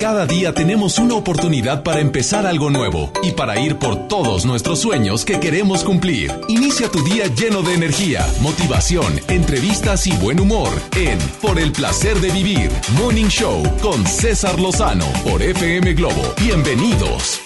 Cada día tenemos una oportunidad para empezar algo nuevo y para ir por todos nuestros sueños que queremos cumplir. Inicia tu día lleno de energía, motivación, entrevistas y buen humor en Por el placer de vivir, Morning Show con César Lozano por FM Globo. Bienvenidos.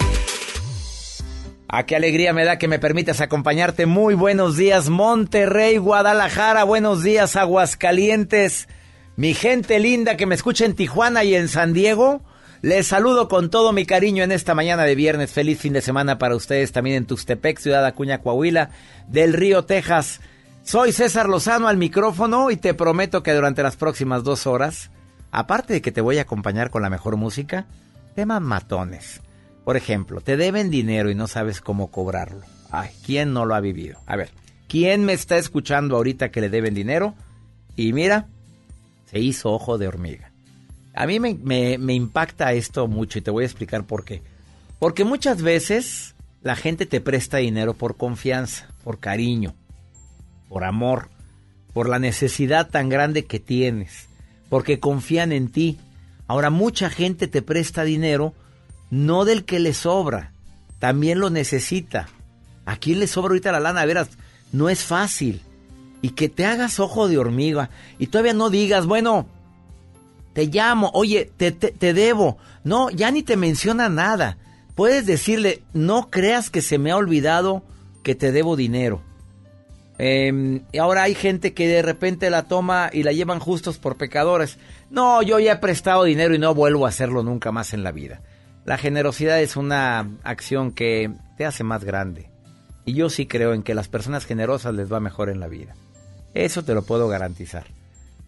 A ah, qué alegría me da que me permitas acompañarte. Muy buenos días, Monterrey, Guadalajara. Buenos días, Aguascalientes. Mi gente linda que me escucha en Tijuana y en San Diego. Les saludo con todo mi cariño en esta mañana de viernes. Feliz fin de semana para ustedes también en Tuxtepec, Ciudad Acuña, Coahuila, del Río, Texas. Soy César Lozano al micrófono y te prometo que durante las próximas dos horas, aparte de que te voy a acompañar con la mejor música, temas matones. Por ejemplo, te deben dinero y no sabes cómo cobrarlo. Ay, ¿quién no lo ha vivido? A ver, ¿quién me está escuchando ahorita que le deben dinero? Y mira, se hizo ojo de hormiga. A mí me, impacta esto mucho y te voy a explicar por qué. Porque muchas veces la gente te presta dinero por confianza, por cariño, por amor, por la necesidad tan grande que tienes, porque confían en ti. Ahora mucha gente te presta dinero no del que le sobra, también lo necesita. ¿A quién le sobra ahorita la lana? Verás, no es fácil. Y que te hagas ojo de hormiga y todavía no digas, bueno, te llamo, oye, te, te, debo. No, ya ni te menciona nada. Puedes decirle, no creas que se me ha olvidado que te debo dinero. Eh, ahora hay gente que de repente la toma y la llevan justos por pecadores. No, yo ya he prestado dinero y no vuelvo a hacerlo nunca más en la vida. La generosidad es una acción que te hace más grande. Y yo sí creo en que las personas generosas les va mejor en la vida. Eso te lo puedo garantizar.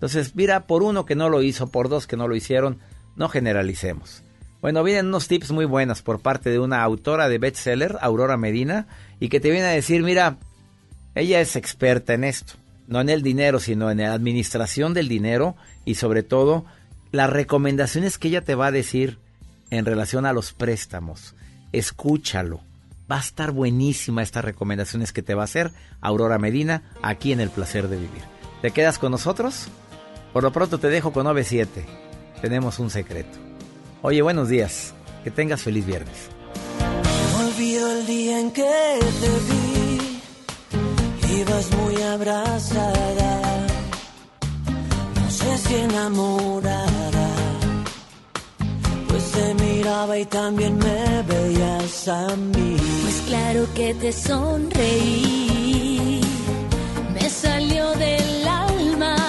Entonces, mira, por uno que no lo hizo, por dos que no lo hicieron, no generalicemos. Bueno, vienen unos tips muy buenos por parte de una autora de bestseller, Aurora Medina, y que te viene a decir, mira, ella es experta en esto, no en el dinero, sino en la administración del dinero y sobre todo las recomendaciones que ella te va a decir en relación a los préstamos. Escúchalo. Va a estar buenísima estas recomendaciones que te va a hacer Aurora Medina aquí en El Placer de Vivir. ¿Te quedas con nosotros? Por lo pronto te dejo con 97. Tenemos un secreto. Oye, buenos días. Que tengas feliz viernes. Olvido el día en que te vi. Ibas muy abrazada. No sé si enamorada. Pues te miraba y también me veías a mí. Pues claro que te sonreí. Me salió del alma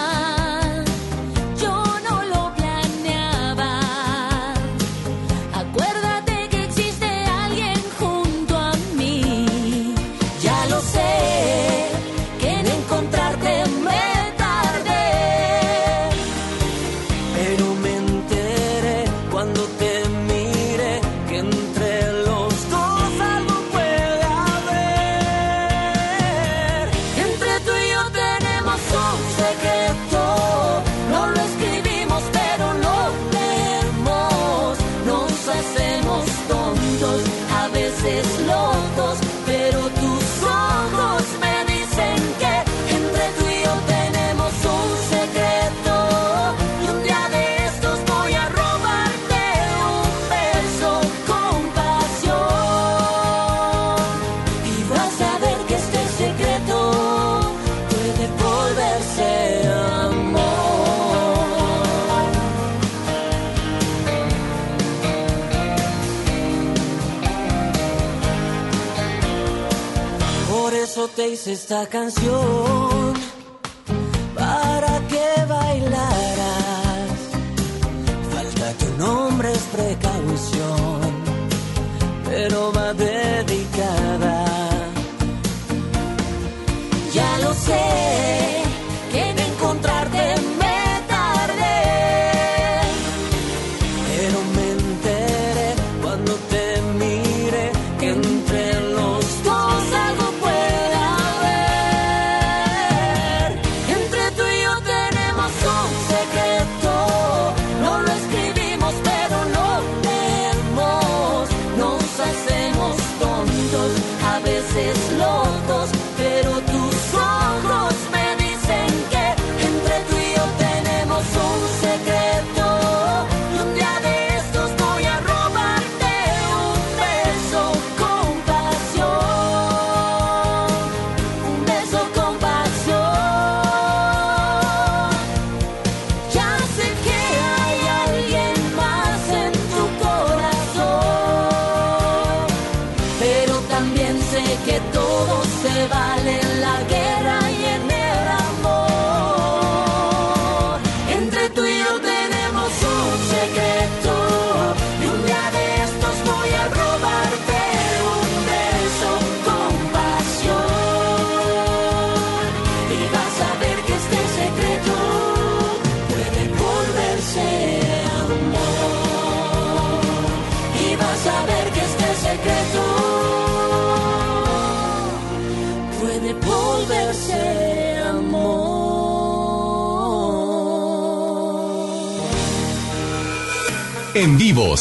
esta canción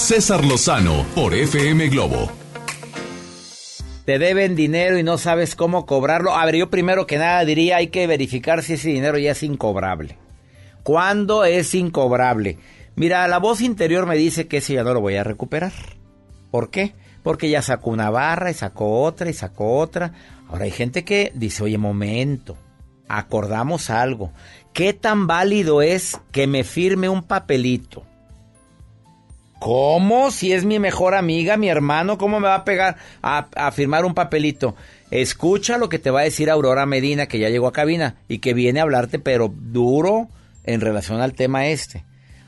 César Lozano por FM Globo. Te deben dinero y no sabes cómo cobrarlo. A ver, yo primero que nada diría hay que verificar si ese dinero ya es incobrable. ¿Cuándo es incobrable? Mira, la voz interior me dice que ese ya no lo voy a recuperar. ¿Por qué? Porque ya sacó una barra y sacó otra y sacó otra. Ahora hay gente que dice, oye, momento, acordamos algo. ¿Qué tan válido es que me firme un papelito? ¿Cómo? Si es mi mejor amiga, mi hermano, ¿cómo me va a pegar a, a firmar un papelito? Escucha lo que te va a decir Aurora Medina, que ya llegó a cabina y que viene a hablarte, pero duro en relación al tema este.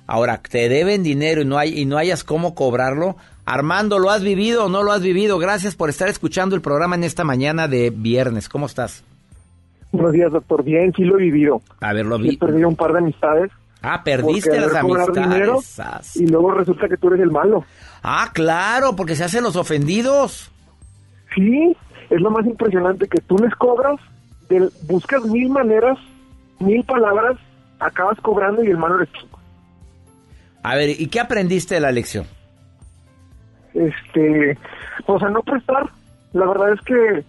Ahora, te deben dinero y no, hay, y no hayas cómo cobrarlo. Armando, ¿lo has vivido o no lo has vivido? Gracias por estar escuchando el programa en esta mañana de viernes. ¿Cómo estás? Buenos días, doctor. Bien, sí lo he vivido. A ver, lo vi. He perdido un par de amistades. Ah, perdiste las amistades. y luego resulta que tú eres el malo. Ah, claro, porque se hacen los ofendidos. Sí, es lo más impresionante que tú les cobras, del- buscas mil maneras, mil palabras, acabas cobrando y el malo eres tú. A ver, ¿y qué aprendiste de la lección? Este, o sea, no prestar. La verdad es que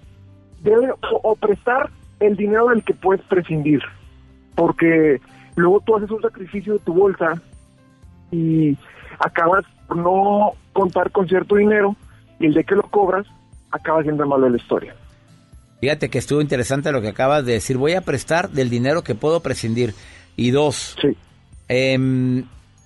debe o, o prestar el dinero del que puedes prescindir, porque luego tú haces un sacrificio de tu bolsa y acabas por no contar con cierto dinero y el de que lo cobras acaba siendo malo de la historia. Fíjate que estuvo interesante lo que acabas de decir. Voy a prestar del dinero que puedo prescindir. Y dos, Sí. em,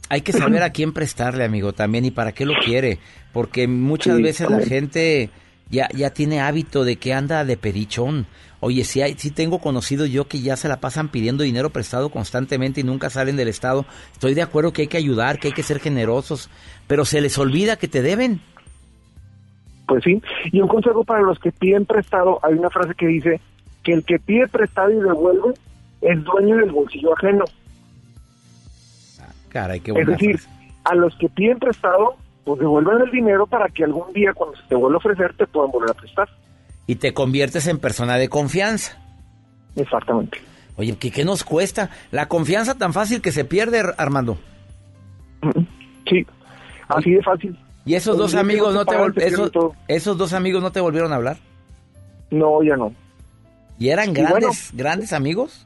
hay que saber a quién prestarle, amigo, también y para qué lo quiere. Porque muchas Sí, veces la gente ya, ya tiene hábito de que anda de perichón. Oye, si hay, si tengo conocido yo que ya se la pasan pidiendo dinero prestado constantemente y nunca salen del estado. Estoy de acuerdo que hay que ayudar, que hay que ser generosos, pero se les olvida que te deben. Pues sí. Y un consejo para los que piden prestado, hay una frase que dice que el que pide prestado y devuelve es dueño del bolsillo ajeno. Caray, qué Es buena decir, frase. a los que piden prestado, pues devuelven el dinero para que algún día cuando se te vuelva a ofrecer te puedan volver a prestar. Y te conviertes en persona de confianza. Exactamente. Oye, ¿qué, qué nos cuesta? La confianza tan fácil que se pierde, Armando. Sí, así de fácil. ¿Y esos dos amigos no te esos, esos dos amigos no te volvieron a hablar? No, ya no. ¿Y eran Y grandes, bueno. grandes amigos?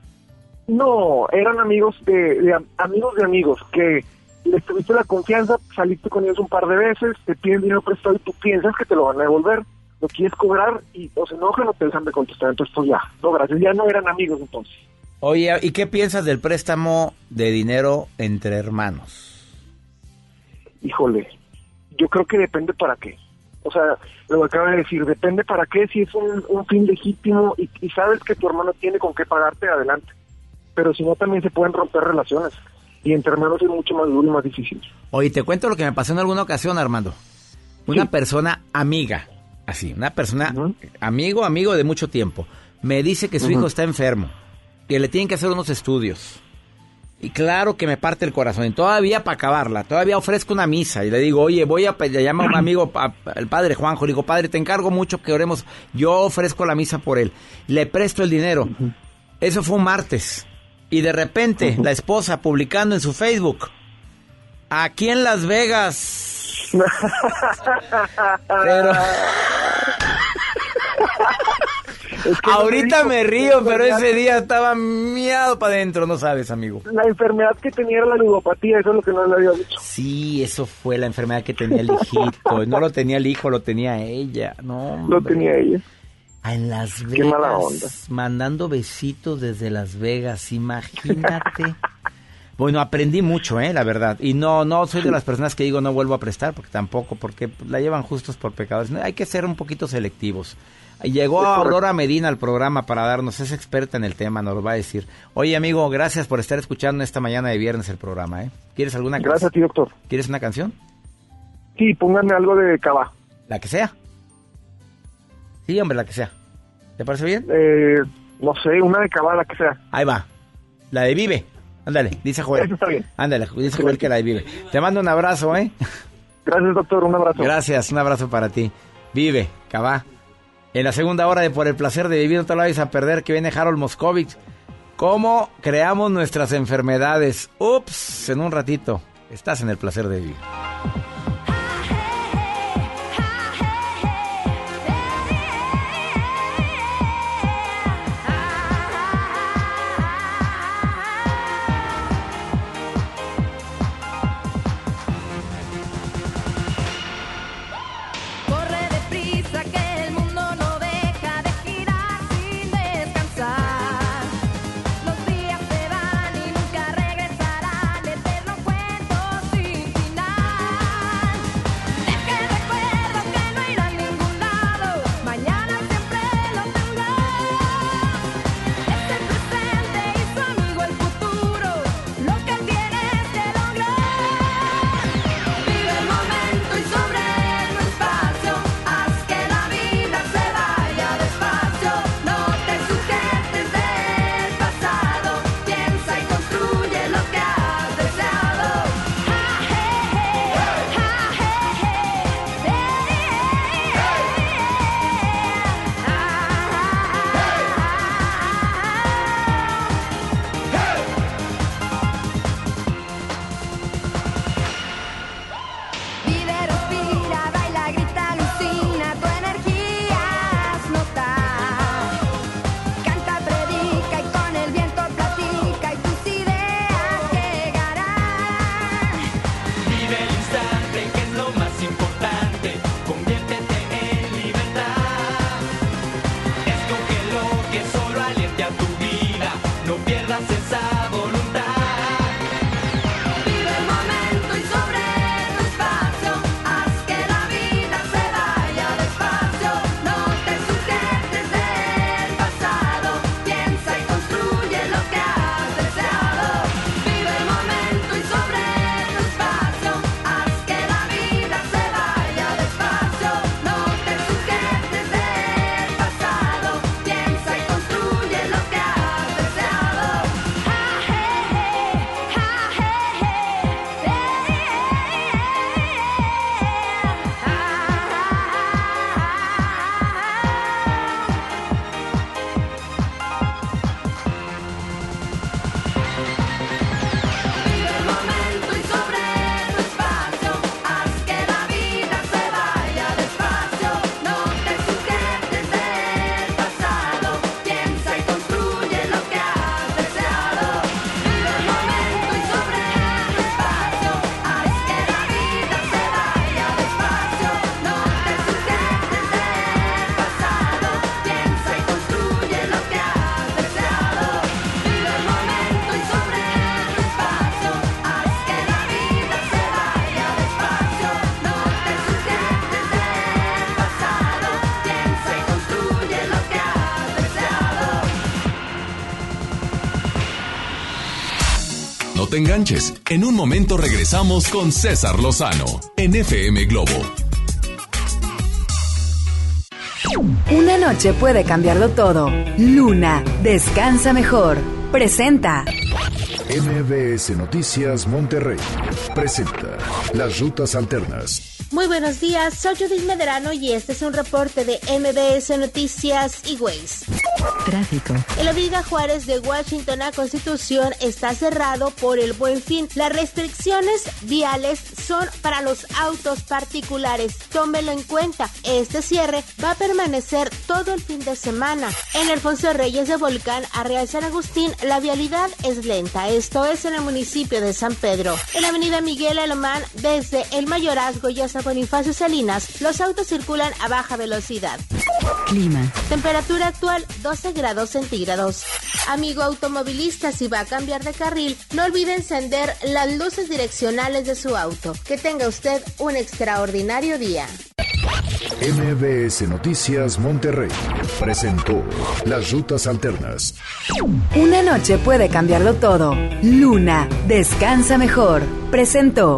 No, eran amigos de, de am- amigos de amigos que les tuviste la confianza, saliste con ellos un par de veces, te piden dinero prestado y tú piensas que te lo van a devolver, lo quieres cobrar y o se enojan o te dejan de contestar, entonces pues ya, no gracias, ya no eran amigos entonces. Oye, ¿y qué piensas del préstamo de dinero entre hermanos? Híjole, yo creo que depende para qué. O sea, lo que acaba de decir, depende para qué, si es un, un fin legítimo y, y sabes que tu hermano tiene con qué pagarte, adelante. Pero si no, también se pueden romper relaciones. Y entre hermanos es mucho más duro y más difícil. Oye, te cuento lo que me pasó en alguna ocasión, Armando. Una Sí. persona amiga, así, una persona amigo, amigo de mucho tiempo, me dice que su hijo está enfermo, que le tienen que hacer unos estudios. Y claro que me parte el corazón. Y todavía para acabarla, todavía ofrezco una misa y le digo, oye, voy a le llamo a un amigo, el padre Juanjo, le digo, padre, te encargo mucho que oremos. Yo ofrezco la misa por él. Le presto el dinero. Eso fue un martes. Y de repente, la esposa publicando en su Facebook, aquí en Las Vegas. Pero Es que no ahorita me río, pero ese día estaba miado para adentro, no sabes, amigo. La enfermedad que tenía era la ludopatía, eso es lo que no le había dicho. Sí, eso fue la enfermedad que tenía el hijito. No lo tenía el hijo, lo tenía ella. No, Lo tenía ella. En Las Vegas. Qué mala onda. Mandando besitos desde Las Vegas, imagínate. Bueno, aprendí mucho, ¿eh? La verdad. Y no, no soy de las personas que digo no vuelvo a prestar, porque tampoco, porque la llevan justos por pecadores. Hay que ser un poquito selectivos. Llegó Aurora Medina al programa para darnos, es experta en el tema, nos va a decir. Oye, amigo, gracias por estar escuchando esta mañana de viernes el programa, ¿eh? ¿Quieres alguna Gracias a ti, doctor. ¿Quieres una canción? Sí, pónganme algo de cava. La que sea. Sí, hombre, la que sea. ¿Te parece bien? Eh, no sé, una de cava, la que sea. Ahí va. La de Vive. Ándale, dice Joel. Eso está bien. Ándale, dice Joel que la Vive. Te mando un abrazo, ¿eh? Gracias, doctor, un abrazo. Gracias, un abrazo para ti. Vive, Cabá. En la segunda hora de Por el placer de vivir, no te lo vayas a perder, que viene Harold Moscovich. ¿Cómo creamos nuestras enfermedades? Ups, en un ratito. Estás en el placer de vivir. Te enganches. En un momento regresamos con César Lozano en FM Globo. Una noche puede cambiarlo todo. Luna, descansa mejor. Presenta. MBS Noticias Monterrey presenta Las Rutas Alternas. Muy buenos días, soy Judith Medrano y este es un reporte de MBS Noticias y Waze. Tráfico. El Avenida Juárez de Washington a Constitución está cerrado por el buen fin. Las restricciones viales son para los autos particulares. Tómelo en cuenta. Este cierre va a permanecer todo el fin de semana. En Alfonso Reyes de Volcán a Real San Agustín, la vialidad es lenta. Esto es en el municipio de San Pedro. En la Avenida Miguel Alemán, desde el Mayorazgo y hasta Bonifacio Salinas, los autos circulan a baja velocidad. Clima. Temperatura actual 12 grados centígrados. Amigo automovilista, si va a cambiar de carril, no olvide encender las luces direccionales de su auto. Que tenga usted un extraordinario día. MBS Noticias Monterrey presentó Las Rutas Alternas. Una noche puede cambiarlo todo. Luna, descansa mejor. Presentó.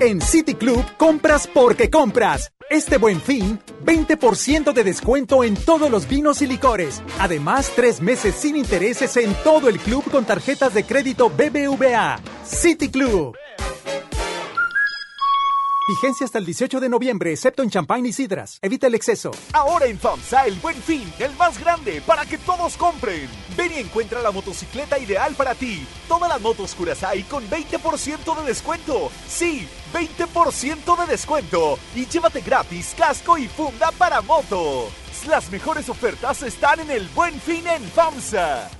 En City Club compras porque compras. Este buen fin, 20% de descuento en todos los vinos y licores. Además, tres meses sin intereses en todo el club con tarjetas de crédito BBVA. City Club. Vigencia hasta el 18 de noviembre, excepto en champán y sidras. Evita el exceso. Ahora en FAMSA el buen fin, el más grande, para que todos compren. Ven y encuentra la motocicleta ideal para ti. Todas las motos Curaçao con 20% de descuento. Sí, 20% de descuento. Y llévate gratis casco y funda para moto. Las mejores ofertas están en el buen fin en FAMSA.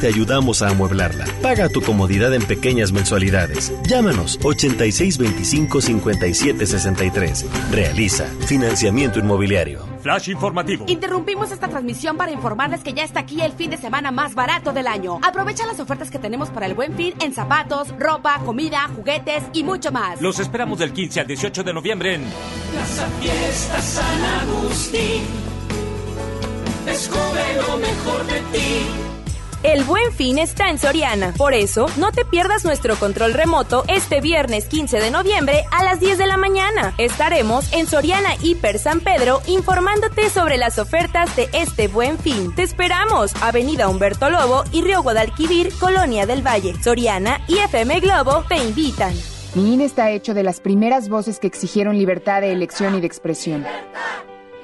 te ayudamos a amueblarla. Paga tu comodidad en pequeñas mensualidades. Llámanos 8625-5763. Realiza financiamiento inmobiliario. Flash informativo. Interrumpimos esta transmisión para informarles que ya está aquí el fin de semana más barato del año. Aprovecha las ofertas que tenemos para el buen fin en zapatos, ropa, comida, juguetes y mucho más. Los esperamos del 15 al 18 de noviembre en Plaza Fiesta San Agustín. Descubre lo mejor de ti. El buen fin está en Soriana. Por eso, no te pierdas nuestro control remoto este viernes 15 de noviembre a las 10 de la mañana. Estaremos en Soriana Hiper San Pedro informándote sobre las ofertas de este buen fin. Te esperamos. Avenida Humberto Lobo y Río Guadalquivir, Colonia del Valle. Soriana y FM Globo te invitan. Mi INE está hecho de las primeras voces que exigieron libertad de elección y de expresión.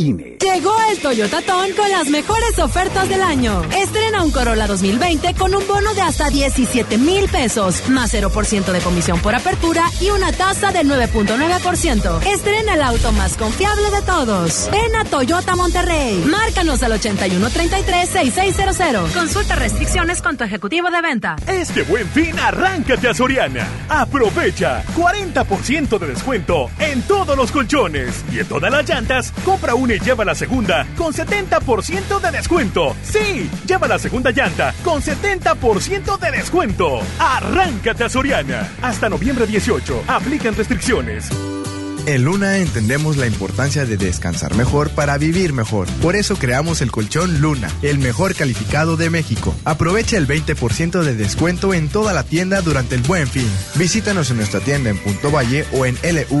INE. Llegó el Toyota Ton con las mejores ofertas del año. Estrena un Corolla 2020 con un bono de hasta 17 mil pesos, más 0% de comisión por apertura y una tasa del 9.9%. Estrena el auto más confiable de todos. Ven a Toyota Monterrey. Márcanos al 8133-6600. Consulta restricciones con tu ejecutivo de venta. Este buen fin, arráncate a Soriana. Aprovecha 40% de descuento en todos los colchones y en todas las llantas. Compra una lleva la segunda con 70% de descuento. Sí, lleva la segunda llanta con 70% de descuento. Arráncate a. Hasta noviembre 18. Aplican restricciones. En Luna entendemos la importancia de descansar mejor para vivir mejor. Por eso creamos el colchón Luna, el mejor calificado de México. Aprovecha el 20% de descuento en toda la tienda durante el buen fin. Visítanos en nuestra tienda en Punto Valle o en luuna.mx.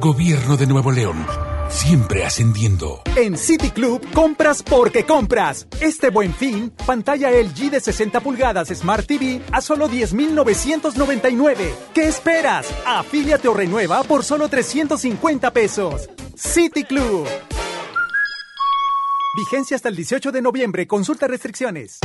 Gobierno de Nuevo León. Siempre ascendiendo. En City Club compras porque compras. Este buen fin, pantalla LG de 60 pulgadas Smart TV a solo 10,999. ¿Qué esperas? Afíliate o renueva por solo 350 pesos. City Club. Vigencia hasta el 18 de noviembre. Consulta restricciones.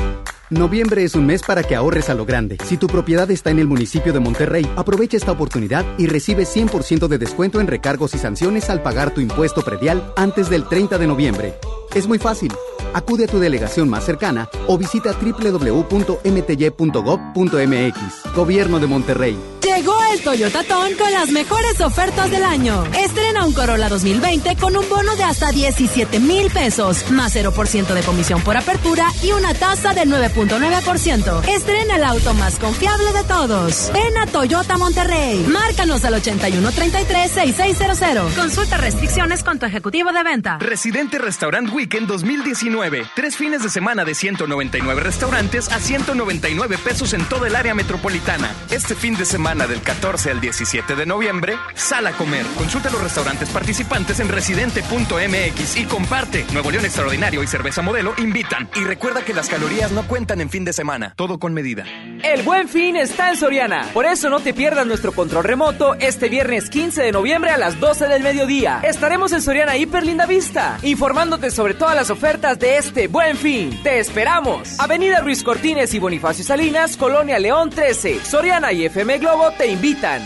Noviembre es un mes para que ahorres a lo grande. Si tu propiedad está en el municipio de Monterrey, aprovecha esta oportunidad y recibe 100% de descuento en recargos y sanciones al pagar tu impuesto predial antes del 30 de noviembre. Es muy fácil. Acude a tu delegación más cercana o visita www.mty.gov.mx. Gobierno de Monterrey. Llegó el Toyota Ton con las mejores ofertas del año. Estrena un Corolla 2020 con un bono de hasta 17 mil pesos, más 0% de comisión por apertura y una tasa del 9.9%. Estrena el auto más confiable de todos. Ven a Toyota Monterrey. Márcanos al 8133-6600. Consulta restricciones con tu ejecutivo de venta. Residente Restaurant Weekend 2019. Tres fines de semana de 199 restaurantes a 199 pesos en toda el área metropolitana. Este fin de semana del 14 al 17 de noviembre, sal a comer. Consulta los restaurantes participantes en residente.mx y comparte. Nuevo León Extraordinario y Cerveza Modelo invitan. Y recuerda que las calorías no cuentan en fin de semana. Todo con medida. El buen fin está en Soriana. Por eso no te pierdas nuestro control remoto este viernes 15 de noviembre a las 12 del mediodía. Estaremos en Soriana Hiper Linda Vista, informándote sobre todas las ofertas de este buen fin. ¡Te esperamos! Avenida Ruiz Cortines y Bonifacio Salinas, Colonia León 13. Soriana y FM Globo te invitan.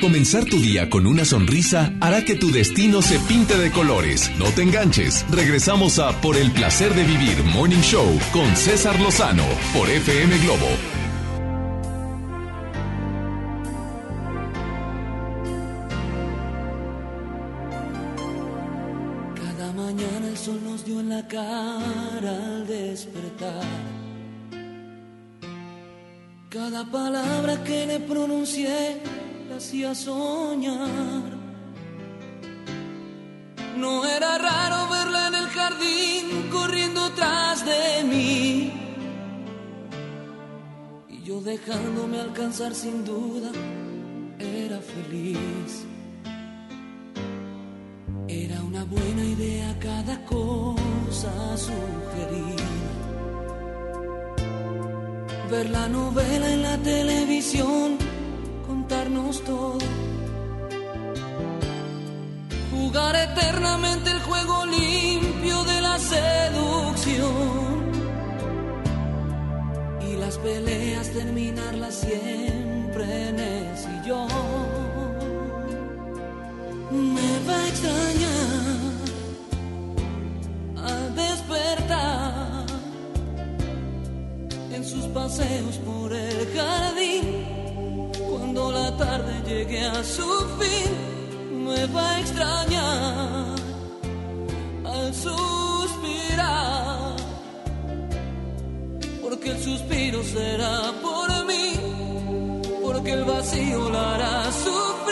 Comenzar tu día con una sonrisa hará que tu destino se pinte de colores. No te enganches. Regresamos a Por el placer de vivir Morning Show con César Lozano por FM Globo. Sol nos dio en la cara al despertar. Cada palabra que le pronuncié la hacía soñar. No era raro verla en el jardín corriendo tras de mí. Y yo dejándome alcanzar sin duda, era feliz. Una buena idea cada cosa sugerida. Ver la novela en la televisión, contarnos todo. Jugar eternamente el juego limpio de la seducción. Y las peleas terminarlas siempre en el sillón. Me va a extrañar paseos por el jardín. Cuando la tarde llegue a su fin, me va a extrañar al suspirar. Porque el suspiro será por mí, porque el vacío la hará sufrir.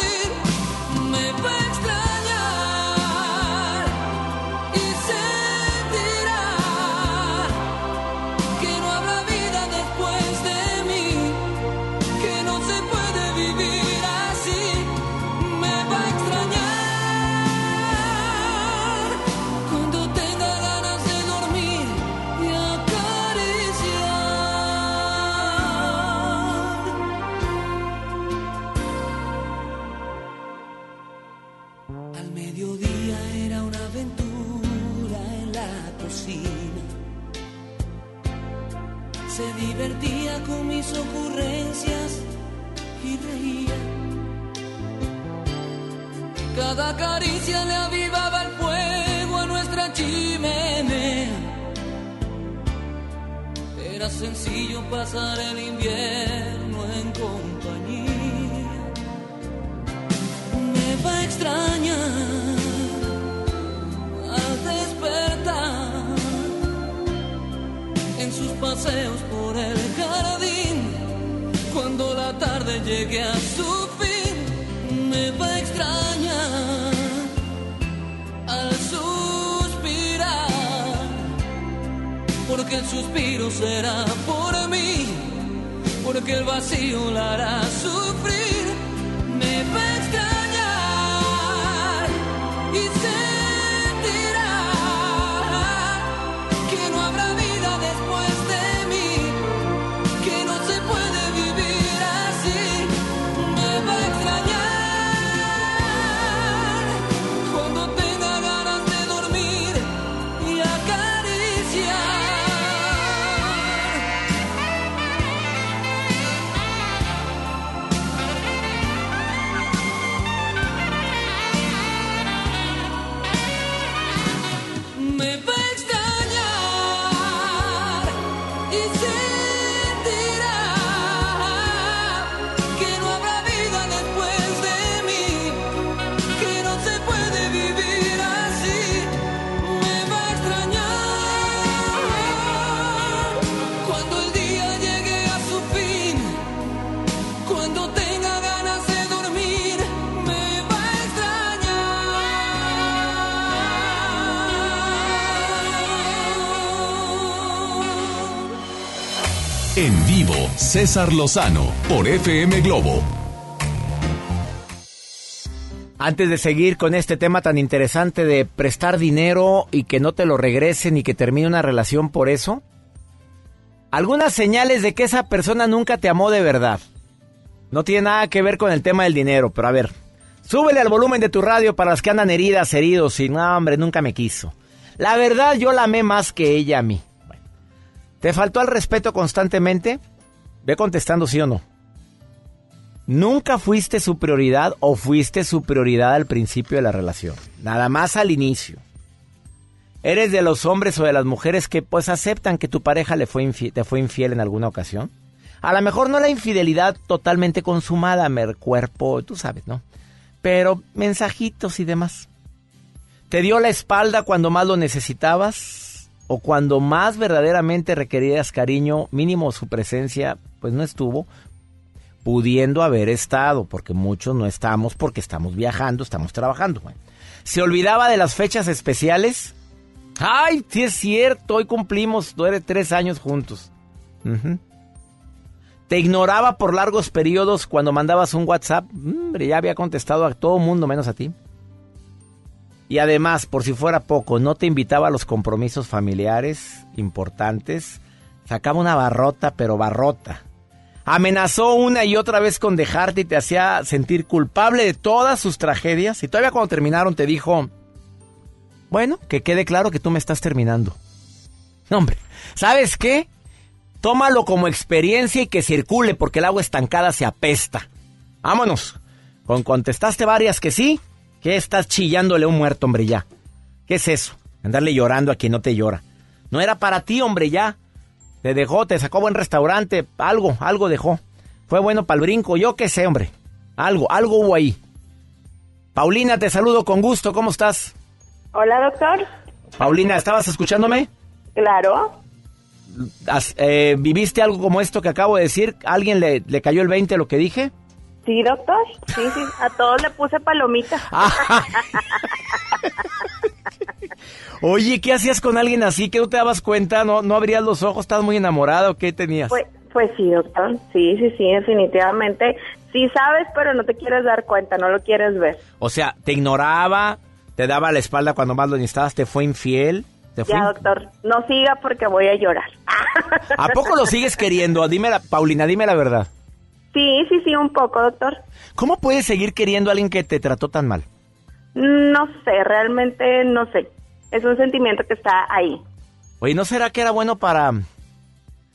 Cada caricia le avivaba el fuego a nuestra chimenea. Era sencillo pasar el invierno en compañía. Me va a extrañar al despertar en sus paseos por el jardín. Cuando la tarde llegue a su fin, me va a extrañar. Porque el suspiro será por mí, porque el vacío la hará sufrir. En vivo, César Lozano por FM Globo. Antes de seguir con este tema tan interesante de prestar dinero y que no te lo regresen y que termine una relación por eso, algunas señales de que esa persona nunca te amó de verdad. No tiene nada que ver con el tema del dinero, pero a ver, súbele al volumen de tu radio para las que andan heridas, heridos y no, hombre, nunca me quiso. La verdad, yo la amé más que ella a mí. ¿Te faltó el respeto constantemente? Ve contestando sí o no. ¿Nunca fuiste su prioridad o fuiste su prioridad al principio de la relación? Nada más al inicio. ¿Eres de los hombres o de las mujeres que pues aceptan que tu pareja le fue te fue infiel en alguna ocasión? A lo mejor no la infidelidad totalmente consumada, mer cuerpo, tú sabes, ¿no? Pero mensajitos y demás. ¿Te dio la espalda cuando más lo necesitabas? ¿O cuando más verdaderamente requerías cariño, mínimo su presencia, pues no estuvo? pudiendo haber estado, porque muchos no estamos porque estamos viajando, estamos trabajando. ¿Se olvidaba de las fechas especiales? Ay, sí es cierto, hoy cumplimos tres años juntos. ¿Te ignoraba por largos periodos cuando mandabas un WhatsApp? Hombre, ya había contestado a todo mundo menos a ti. Y además, por si fuera poco, no te invitaba a los compromisos familiares importantes. Sacaba una barrota, pero barrota. Amenazó una y otra vez con dejarte y te hacía sentir culpable de todas sus tragedias. Y todavía cuando terminaron te dijo, bueno, que quede claro que tú me estás terminando. No, hombre, ¿sabes qué? Tómalo como experiencia y que circule porque el agua estancada se apesta. Vámonos. Con contestaste varias que sí, que estás chillándole a un muerto, hombre, ya. ¿Qué es eso? Andarle llorando a quien no te llora. No era para ti, hombre, ya. Te dejó, te sacó buen restaurante, algo, algo dejó. Fue bueno para el brinco, yo qué sé, hombre. Algo, algo hubo ahí. Paulina, te saludo con gusto, ¿cómo estás? Hola, doctor. Paulina, ¿estabas escuchándome? Claro. Eh, ¿Viviste algo como esto que acabo de decir? ¿Alguien le, le cayó el 20 lo que dije? Sí, doctor. Sí, sí. A todos le puse palomita. Oye, ¿qué hacías con alguien así que no te dabas cuenta? ¿No, no abrías los ojos? ¿Estabas muy enamorada o qué tenías? Pues, pues sí, doctor. Sí, sí, sí, definitivamente. Sí sabes, pero no te quieres dar cuenta, no lo quieres ver. O sea, te ignoraba, te daba la espalda cuando más lo necesitabas, te fue infiel. ¿Te fue Ya, doctor, no siga porque voy a llorar. ¿A poco lo sigues queriendo? Dime la, Paulina, dime la verdad. Sí, sí, sí, un poco, doctor. ¿Cómo puedes seguir queriendo a alguien que te trató tan mal? No sé, realmente no sé. Es un sentimiento que está ahí. Oye, ¿no será que era bueno para...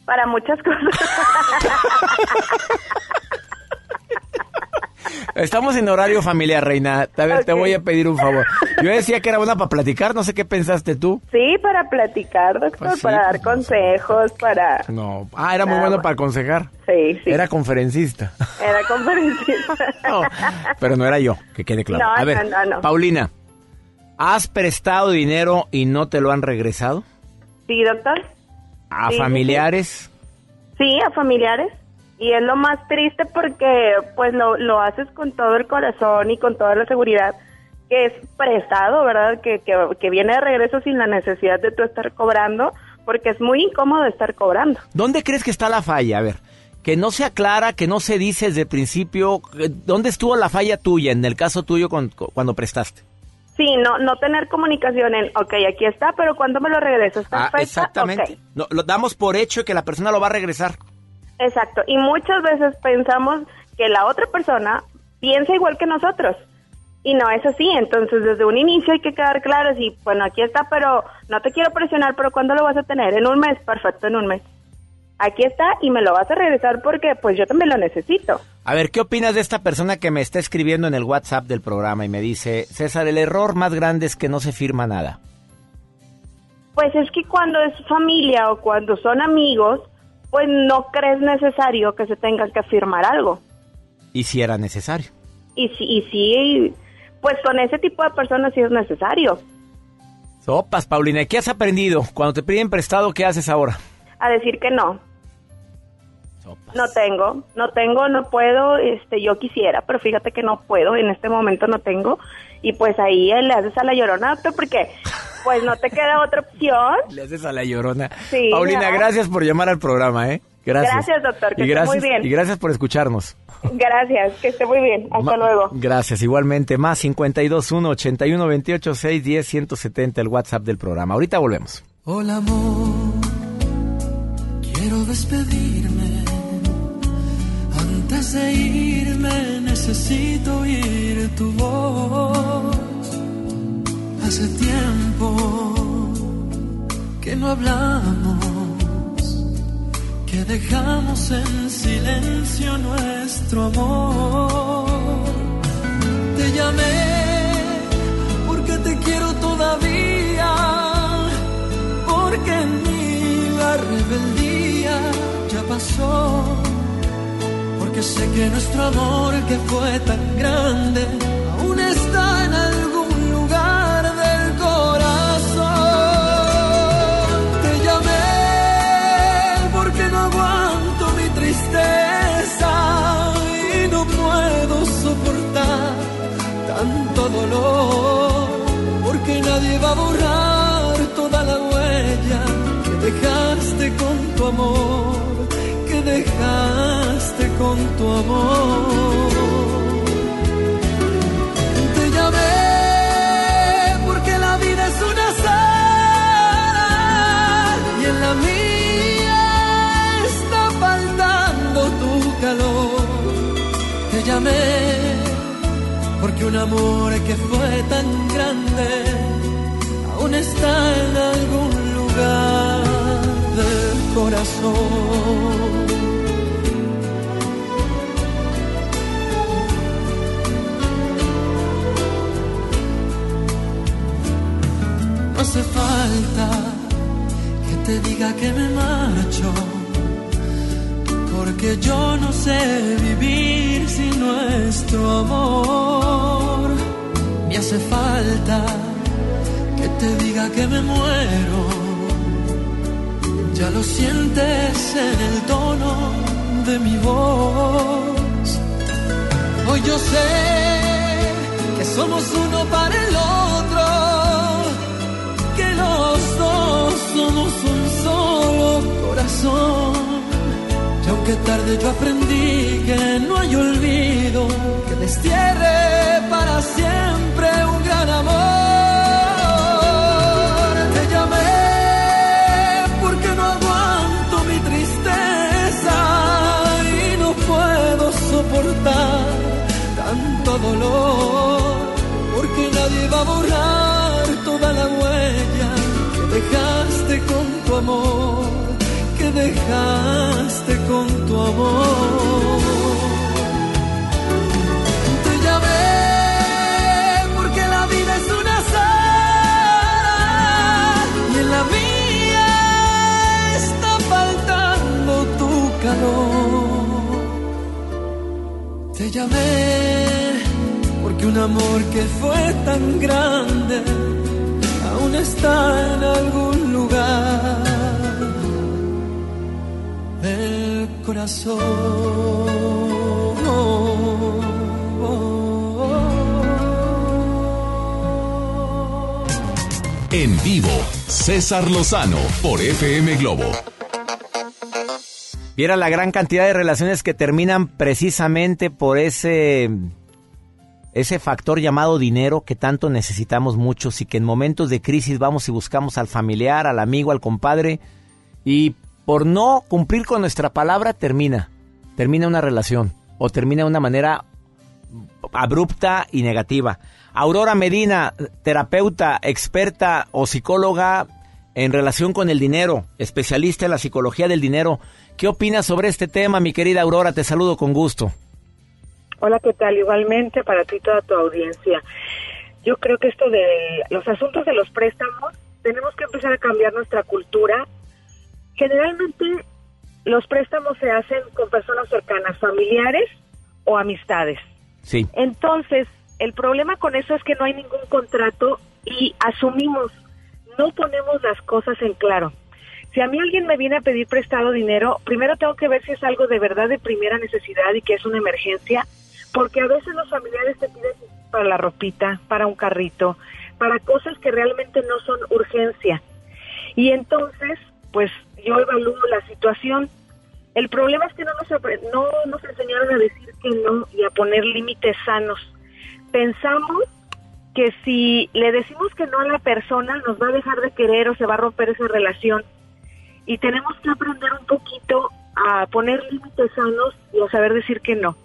Para muchas cosas. Estamos en horario familiar, Reina. A ver, te voy a pedir un favor. Yo decía que era buena para platicar, no sé qué pensaste tú. Sí, para platicar, doctor, Pues sí, para dar consejos, para... No. Ah, era muy bueno para aconsejar. Sí, sí. Era conferencista. Era conferencista. Pero no era yo, que quede claro. No, a ver, no, no, no. Paulina, ¿has prestado dinero y no te lo han regresado? Sí, doctor. ¿A sí, familiares? Sí, a familiares. Y es lo más triste porque pues lo, lo haces con todo el corazón y con toda la seguridad que es prestado, ¿verdad? Que, que, que viene de regreso sin la necesidad de tú estar cobrando, porque es muy incómodo estar cobrando. ¿Dónde crees que está la falla? A ver, que no se aclara, que no se dice desde el principio. eh, ¿Dónde estuvo la falla tuya, en el caso tuyo con- cu- cuando prestaste? Sí, no, no tener comunicación en, ok, aquí está, pero ¿cuándo me lo regresas? ¿Está en Ah, fecha? exactamente. Ok. No, lo damos por hecho que la persona lo va a regresar. Exacto, y muchas veces pensamos que la otra persona piensa igual que nosotros. Y no es así, entonces desde un inicio hay que quedar claros y bueno, aquí está, pero no te quiero presionar, pero ¿cuándo lo vas a tener? En un mes, perfecto, en un mes. Aquí está y me lo vas a regresar porque pues yo también lo necesito. A ver, ¿qué opinas de esta persona que me está escribiendo en el WhatsApp del programa y me dice, César, el error más grande es que no se firma nada? Pues es que cuando es familia o cuando son amigos, pues no crees necesario que se tenga que firmar algo. Y si era necesario. Y sí, y sí, pues con ese tipo de personas sí es necesario. Sopas, Paulina, ¿y ¿qué has aprendido? Cuando te piden prestado, ¿qué haces ahora? a decir que no. No tengo, no tengo, no puedo, este, yo quisiera, pero fíjate que no puedo, en este momento no tengo, y pues ahí le haces a la llorona, doctor, porque pues no te queda otra opción. Le haces a la llorona. Sí, Paulina, ¿verdad? gracias por llamar al programa, ¿eh? Gracias. Gracias, doctor, que y esté gracias, muy bien. Y gracias por escucharnos. Gracias, que esté muy bien, hasta Ma- luego. Gracias, igualmente. Más 521 81 28 610 170 el WhatsApp del programa. Ahorita volvemos. Hola amor, quiero despedirme. Antes de irme necesito oír tu voz. Hace tiempo que no hablamos, que dejamos en silencio nuestro amor. Te llamé porque te quiero todavía porque en mí la rebeldía ya pasó, porque sé que nuestro amor que fue tan grande borrar toda la huella que dejaste con tu amor, que dejaste con tu amor. Te llamé porque la vida es una sala y en la mía está faltando tu calor. Te llamé porque un amor que fue tan grande está en algún lugar del corazón. No hace falta que te diga que me marcho, porque yo no sé vivir sin nuestro amor. Me hace falta diga que me muero. Ya lo sientes en el tono de mi voz. Hoy yo sé que somos uno para el otro, que los dos somos un solo corazón. Y aunque tarde yo aprendí que no hay olvido que destierre para siempre un gran amor. Porque nadie va a borrar toda la huella que dejaste con tu amor, que dejaste con tu amor. Te llamé porque un amor que fue tan grande aún está en algún lugar el corazón. En vivo, César Lozano por FM Globo. Viera la gran cantidad de relaciones que terminan precisamente por ese ese factor llamado dinero que tanto necesitamos muchos y que en momentos de crisis vamos y buscamos al familiar, al amigo, al compadre y por no cumplir con nuestra palabra termina, termina una relación o termina de una manera abrupta y negativa. Aurora Medina, terapeuta, experta o psicóloga en relación con el dinero, especialista en la psicología del dinero. ¿Qué opinas sobre este tema, mi querida Aurora? Te saludo con gusto. Hola, ¿qué tal? Igualmente para ti y toda tu audiencia. Yo creo que esto de los asuntos de los préstamos, tenemos que empezar a cambiar nuestra cultura. Generalmente los préstamos se hacen con personas cercanas, familiares o amistades. Sí. Entonces, el problema con eso es que no hay ningún contrato y asumimos, no ponemos las cosas en claro. Si a mí alguien me viene a pedir prestado dinero, primero tengo que ver si es algo de verdad de primera necesidad y que es una emergencia, porque a veces los familiares te piden para la ropita, para un carrito, para cosas que realmente no son urgencia. Y entonces, pues yo evalúo la situación. El problema es que no nos, no nos enseñaron a decir que no y a poner límites sanos pensamos que si le decimos que no a la persona nos va a dejar de querer o se va a romper esa relación. Y tenemos que aprender un poquito a poner límites sanos y a saber decir que no.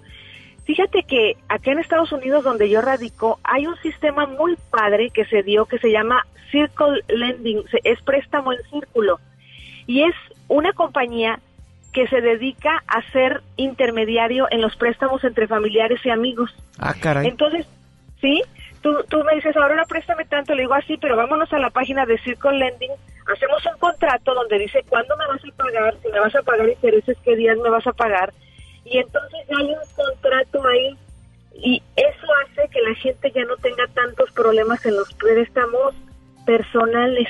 Fíjate que acá en Estados Unidos, donde yo radico, hay un sistema muy padre que se dio que se llama Circle Lending, es préstamo en círculo. Y es una compañía que se dedica a ser intermediario en los préstamos entre familiares y amigos. Ah, caray. Entonces, ¿sí? Tú, tú me dices, ahora préstame tanto, le digo así, pero vámonos a la página de Circle Lending, hacemos un contrato donde dice cuándo me vas a pagar, si me vas a pagar intereses, qué días me vas a pagar, y entonces ya hay un contrato ahí, y eso hace que la gente ya no tenga tantos problemas en los préstamos personales.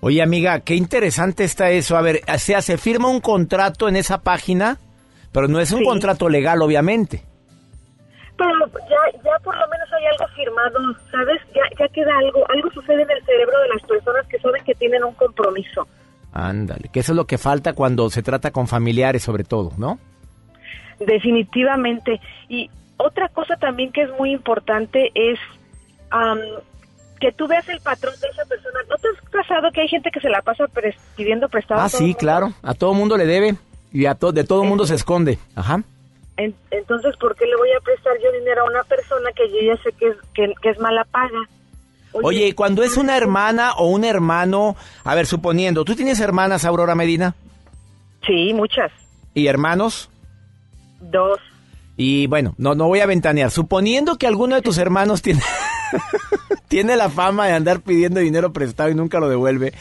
Oye, amiga, qué interesante está eso. A ver, o sea, se firma un contrato en esa página, pero no es un contrato legal, obviamente pero ya, ya por lo menos hay algo firmado, ¿sabes? Ya, ya queda algo, algo sucede en el cerebro de las personas que saben que tienen un compromiso. Ándale, que eso es lo que falta cuando se trata con familiares sobre todo, ¿no? Definitivamente. Y otra cosa también que es muy importante es que tú veas el patrón de esa persona. ¿No te has pasado que hay gente que se la pasa pidiendo prestado? Ah, sí, claro. A todo mundo le debe y a de todo mundo se esconde. Ajá entonces, ¿por qué le voy a prestar yo dinero a una persona que yo ya sé que, que, es mala paga? Oye, y cuando es una hermana o un hermano, a ver, suponiendo, ¿tú tienes hermanas, Aurora Medina? Sí, muchas. ¿Y hermanos? Dos. Y bueno, no, no voy a ventanear. Suponiendo que alguno de tus hermanos tiene, tiene la fama de andar pidiendo dinero prestado y nunca lo devuelve,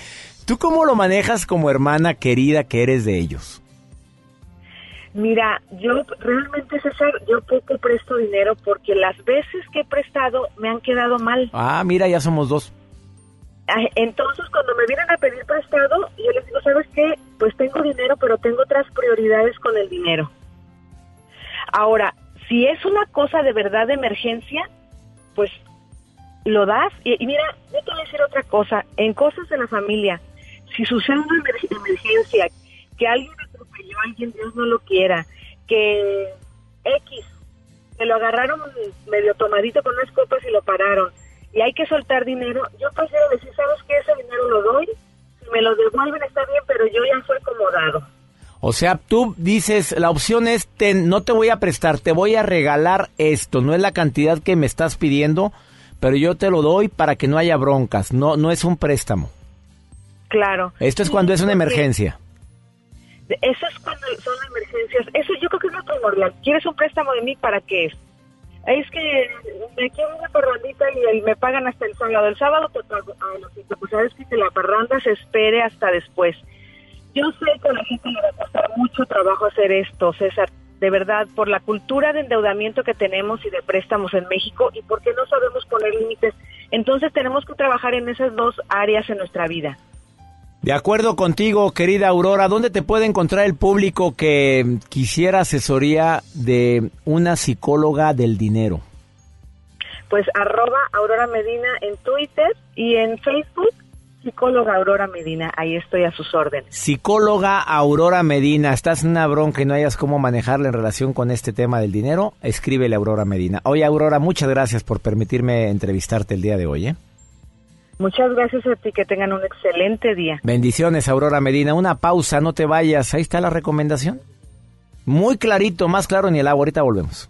¿tú cómo lo manejas como hermana querida que eres de ellos? Mira, yo realmente, César, yo poco presto dinero porque las veces que he prestado me han quedado mal. Ah, mira, ya somos dos. Entonces, cuando me vienen a pedir prestado, yo les digo, ¿sabes qué? Pues tengo dinero, pero tengo otras prioridades con el dinero. Ahora, si es una cosa de verdad de emergencia, pues lo das. Y, mira, yo te voy a decir otra cosa. En cosas de la familia, si sucede una emergencia, que alguien atropelló a alguien, Dios no lo quiera, que X, que lo agarraron medio tomadito con unas copas y lo pararon, y hay que soltar dinero, yo prefiero decir, ¿sabes qué? Ese dinero lo doy, si me lo devuelven está bien, pero yo ya fui acomodado. O sea, tú dices, la opción es, no te voy a prestar, te voy a regalar esto, no es la cantidad que me estás pidiendo, pero yo te lo doy para que no haya broncas, no, no es un préstamo. Claro. Esto es cuando es una emergencia. Eso es cuando son emergencias. Eso yo creo que es lo primordial. ¿Quieres un préstamo de mí para qué es? Es que me quiero una parrandita y me pagan hasta el sábado. El sábado te pago. Ah, pues sabes que la parranda se espere hasta después. Yo sé que a la gente le va a costar mucho trabajo hacer esto, César. De verdad, por la cultura de endeudamiento que tenemos y de préstamos en México y porque no sabemos poner límites. Entonces tenemos que trabajar en esas dos áreas en nuestra vida. De acuerdo contigo, querida Aurora, ¿dónde te puede encontrar el público que quisiera asesoría de una psicóloga del dinero? Pues arroba Aurora Medina en Twitter y en Facebook, psicóloga Aurora Medina. Ahí estoy a sus órdenes. Psicóloga Aurora Medina, estás en una bronca y no hayas cómo manejarla en relación con este tema del dinero, escríbele a Aurora Medina. Oye, Aurora, muchas gracias por permitirme entrevistarte el día de hoy. ¿eh? Muchas gracias a ti, que tengan un excelente día. Bendiciones, Aurora Medina. Una pausa, no te vayas. Ahí está la recomendación. Muy clarito, más claro ni el agua. Ahorita volvemos.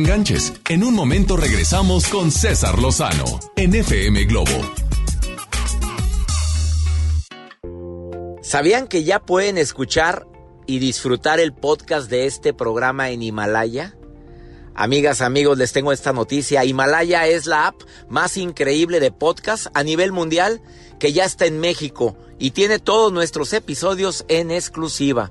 Enganches. En un momento regresamos con César Lozano en FM Globo. ¿Sabían que ya pueden escuchar y disfrutar el podcast de este programa en Himalaya? Amigas, amigos, les tengo esta noticia. Himalaya es la app más increíble de podcast a nivel mundial que ya está en México y tiene todos nuestros episodios en exclusiva.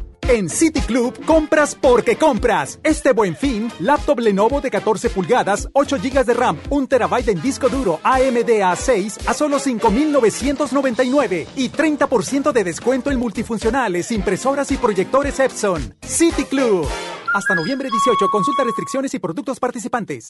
En City Club compras porque compras. Este buen fin, laptop Lenovo de 14 pulgadas, 8 GB de RAM, 1 TB en disco duro AMD A6 a solo 5,999 y 30% de descuento en multifuncionales, impresoras y proyectores Epson. City Club. Hasta noviembre 18, consulta restricciones y productos participantes.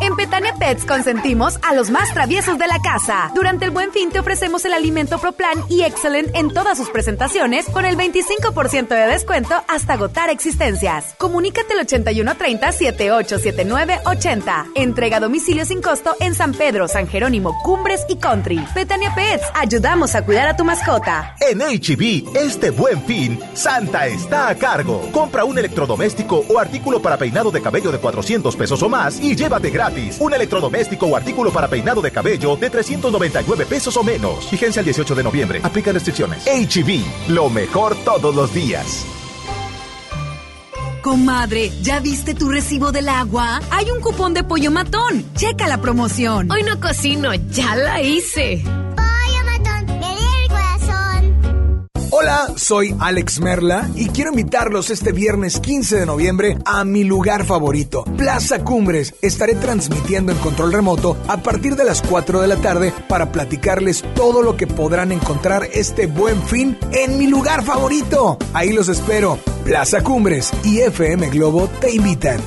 En Petania Pets consentimos a los más traviesos de la casa. Durante el buen fin te ofrecemos el alimento ProPlan y Excellent en todas sus presentaciones con el 25% de descuento hasta agotar existencias. Comunícate al 8130-787980. Entrega a domicilio sin costo en San Pedro, San Jerónimo, Cumbres y Country. Petania Pets, ayudamos a cuidar a tu mascota. En HB, este buen fin, Santa está a cargo. Compra un electrodoméstico o artículo para peinado de cabello de 400 pesos o más y llévate gratis un electrodoméstico o artículo para peinado de cabello de 399 pesos o menos. Vigencia el 18 de noviembre. Aplica restricciones. HB, lo mejor todos los días. Comadre, ¿ya viste tu recibo del agua? Hay un cupón de pollo matón. Checa la promoción. Hoy no cocino, ya la hice. Hola, soy Alex Merla y quiero invitarlos este viernes 15 de noviembre a mi lugar favorito, Plaza Cumbres. Estaré transmitiendo en control remoto a partir de las 4 de la tarde para platicarles todo lo que podrán encontrar este buen fin en mi lugar favorito. Ahí los espero. Plaza Cumbres y FM Globo te invitan.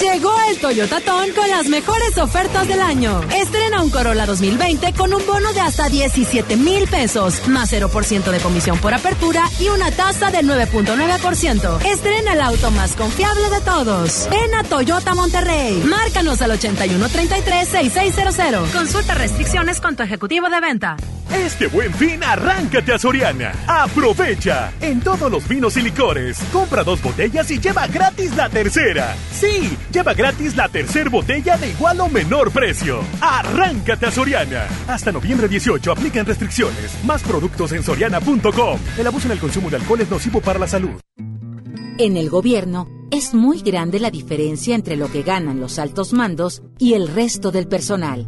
Llegó el Toyota Ton con las mejores ofertas del año. Estrena un Corolla 2020 con un bono de hasta 17 mil pesos, más 0% de comisión por apertura y una tasa del 9.9%. Estrena el auto más confiable de todos. Ven a Toyota Monterrey. Márcanos al 8133-6600. Consulta restricciones con tu ejecutivo de venta. Este buen fin, arráncate a Soriana. Aprovecha. En todos los vinos y licores, compra dos botellas y lleva gratis la tercera. Sí, lleva gratis la tercera botella de igual o menor precio. Arráncate a Soriana. Hasta noviembre 18 aplican restricciones. Más productos en soriana.com. El abuso en el consumo de alcohol es nocivo para la salud. En el gobierno es muy grande la diferencia entre lo que ganan los altos mandos y el resto del personal.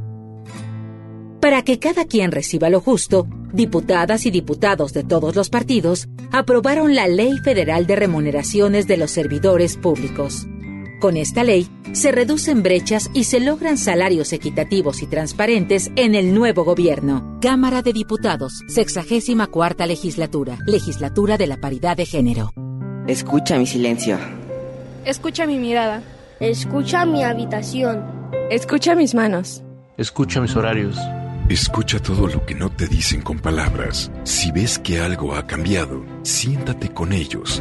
Para que cada quien reciba lo justo, diputadas y diputados de todos los partidos aprobaron la Ley Federal de Remuneraciones de los Servidores Públicos. Con esta ley, se reducen brechas y se logran salarios equitativos y transparentes en el nuevo gobierno. Cámara de Diputados, 64 cuarta legislatura, legislatura de la paridad de género. Escucha mi silencio. Escucha mi mirada. Escucha mi habitación. Escucha mis manos. Escucha mis horarios. Escucha todo lo que no te dicen con palabras. Si ves que algo ha cambiado, siéntate con ellos.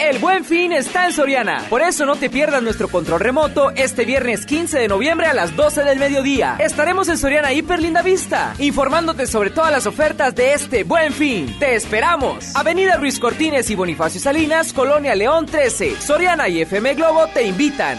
El buen fin está en Soriana. Por eso no te pierdas nuestro control remoto este viernes 15 de noviembre a las 12 del mediodía. Estaremos en Soriana Hiper Linda Vista, informándote sobre todas las ofertas de este buen fin. ¡Te esperamos! Avenida Ruiz Cortines y Bonifacio Salinas, Colonia León 13. Soriana y FM Globo te invitan.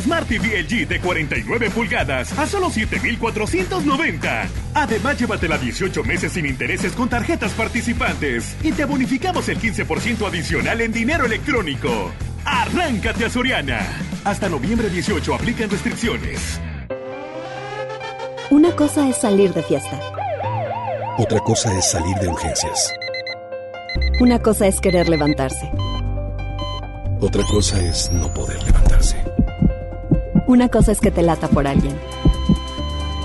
Smart TV LG de 49 pulgadas a solo 7,490. Además, llévatela 18 meses sin intereses con tarjetas participantes y te bonificamos el 15% adicional en dinero electrónico. Arráncate a Soriana. Hasta noviembre 18 aplican restricciones. Una cosa es salir de fiesta. Otra cosa es salir de urgencias. Una cosa es querer levantarse. Otra cosa es no poder levantarse. Una cosa es que te lata por alguien.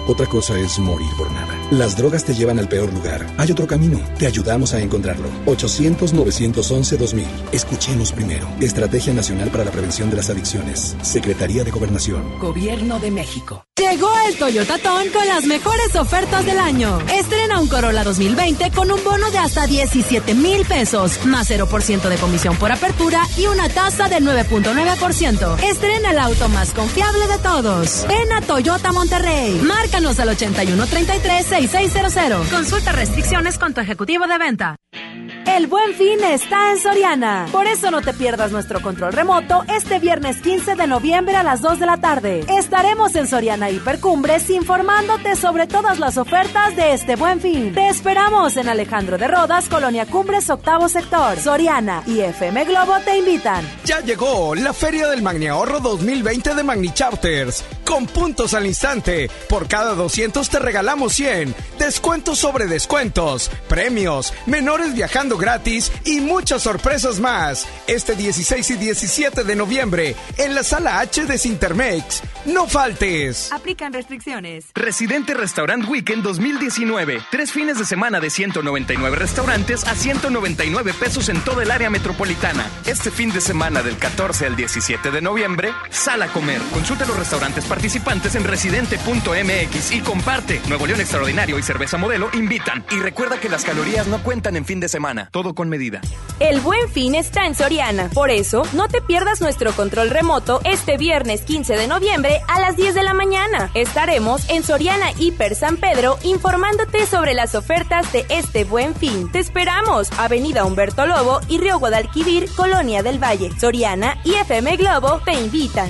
Otra cosa es morir por nada. Las drogas te llevan al peor lugar. Hay otro camino. Te ayudamos a encontrarlo. 800-911-2000. Escuchemos primero. Estrategia Nacional para la Prevención de las Adicciones. Secretaría de Gobernación. Gobierno de México. Llegó el Toyota Ton con las mejores ofertas del año. Estrena un Corolla 2020 con un bono de hasta 17 mil pesos, más 0% de comisión por apertura y una tasa del 9.9%. Estrena el auto más confiable de todos. Ven a Toyota Monterrey. Márcanos al 8133-6600. Consulta restricciones con tu ejecutivo de venta. El buen fin está en Soriana. Por eso no te pierdas nuestro control remoto este viernes 15 de noviembre a las 2 de la tarde. Estaremos en Soriana Hipercumbres informándote sobre todas las ofertas de este buen fin. Te esperamos en Alejandro de Rodas, Colonia Cumbres, octavo sector. Soriana y FM Globo te invitan. Ya llegó la Feria del Magni Ahorro 2020 de Magni Charters. Con puntos al instante. Por cada 200 te regalamos 100. Descuentos sobre descuentos. Premios. Menores viajando gratis y muchas sorpresas más. Este 16 y 17 de noviembre en la sala H de Sintermex. No faltes. Aplican restricciones. Residente Restaurant Weekend 2019. Tres fines de semana de 199 restaurantes a 199 pesos en toda el área metropolitana. Este fin de semana del 14 al 17 de noviembre, sal a comer. Consulta los restaurantes participantes en residente.mx y comparte. Nuevo León Extraordinario y Cerveza Modelo invitan. Y recuerda que las calorías no cuentan en fin de semana. Todo con medida. El buen fin está en Soriana. Por eso, no te pierdas nuestro control remoto este viernes 15 de noviembre a las 10 de la mañana. Estaremos en Soriana Hiper San Pedro informándote sobre las ofertas de este buen fin. Te esperamos. Avenida Humberto Lobo y Río Guadalquivir, Colonia del Valle. Soriana y FM Globo te invitan.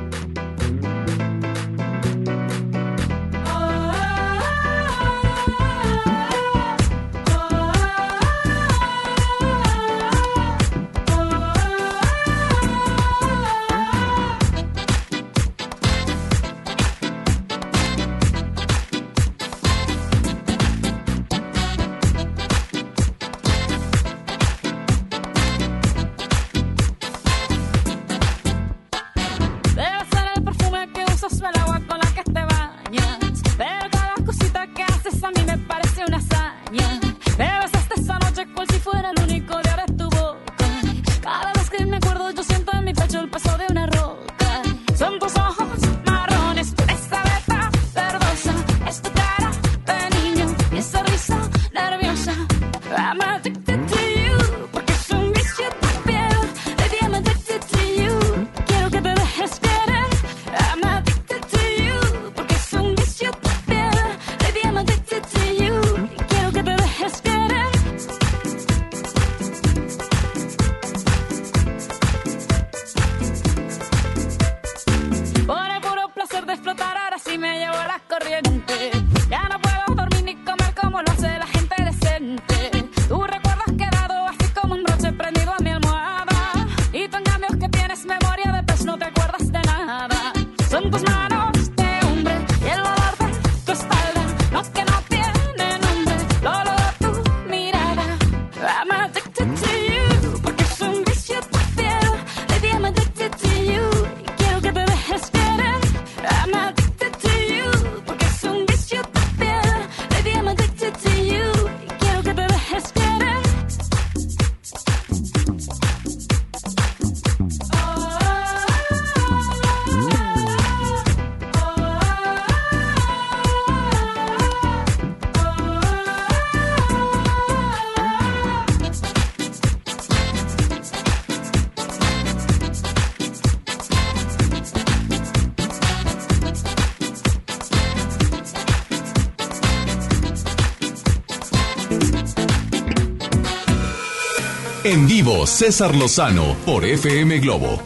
En vivo, César Lozano por FM Globo.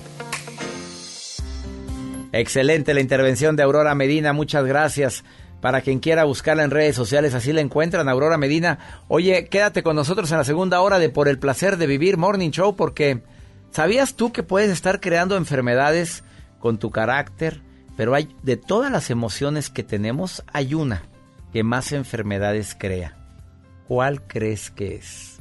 Excelente la intervención de Aurora Medina, muchas gracias. Para quien quiera buscarla en redes sociales, así la encuentran, Aurora Medina. Oye, quédate con nosotros en la segunda hora de Por el placer de vivir Morning Show, porque ¿sabías tú que puedes estar creando enfermedades con tu carácter? Pero hay de todas las emociones que tenemos, hay una que más enfermedades crea. ¿Cuál crees que es?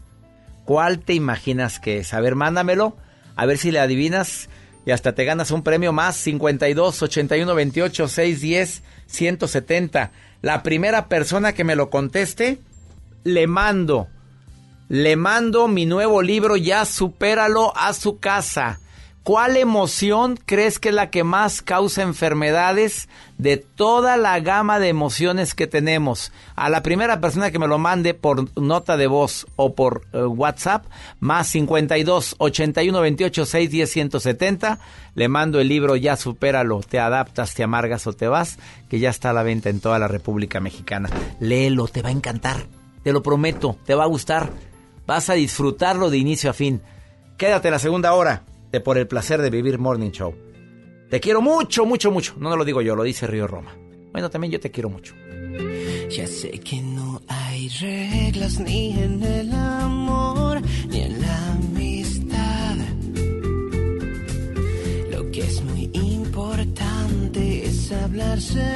¿Cuál te imaginas que es? A ver, mándamelo, a ver si le adivinas y hasta te ganas un premio más 52 81 28 610 170. La primera persona que me lo conteste, le mando, le mando mi nuevo libro, ya supéralo a su casa. ¿Cuál emoción crees que es la que más causa enfermedades de toda la gama de emociones que tenemos? A la primera persona que me lo mande por nota de voz o por uh, WhatsApp, más 52 81 28 6 10 170, le mando el libro Ya supéralo, te adaptas, te amargas o te vas, que ya está a la venta en toda la República Mexicana. Léelo, te va a encantar, te lo prometo, te va a gustar, vas a disfrutarlo de inicio a fin. Quédate la segunda hora por el placer de vivir Morning Show. Te quiero mucho, mucho, mucho. No, no lo digo yo, lo dice Río Roma. Bueno, también yo te quiero mucho. Ya sé que no hay reglas ni en el amor ni en la amistad. Lo que es muy importante es hablarse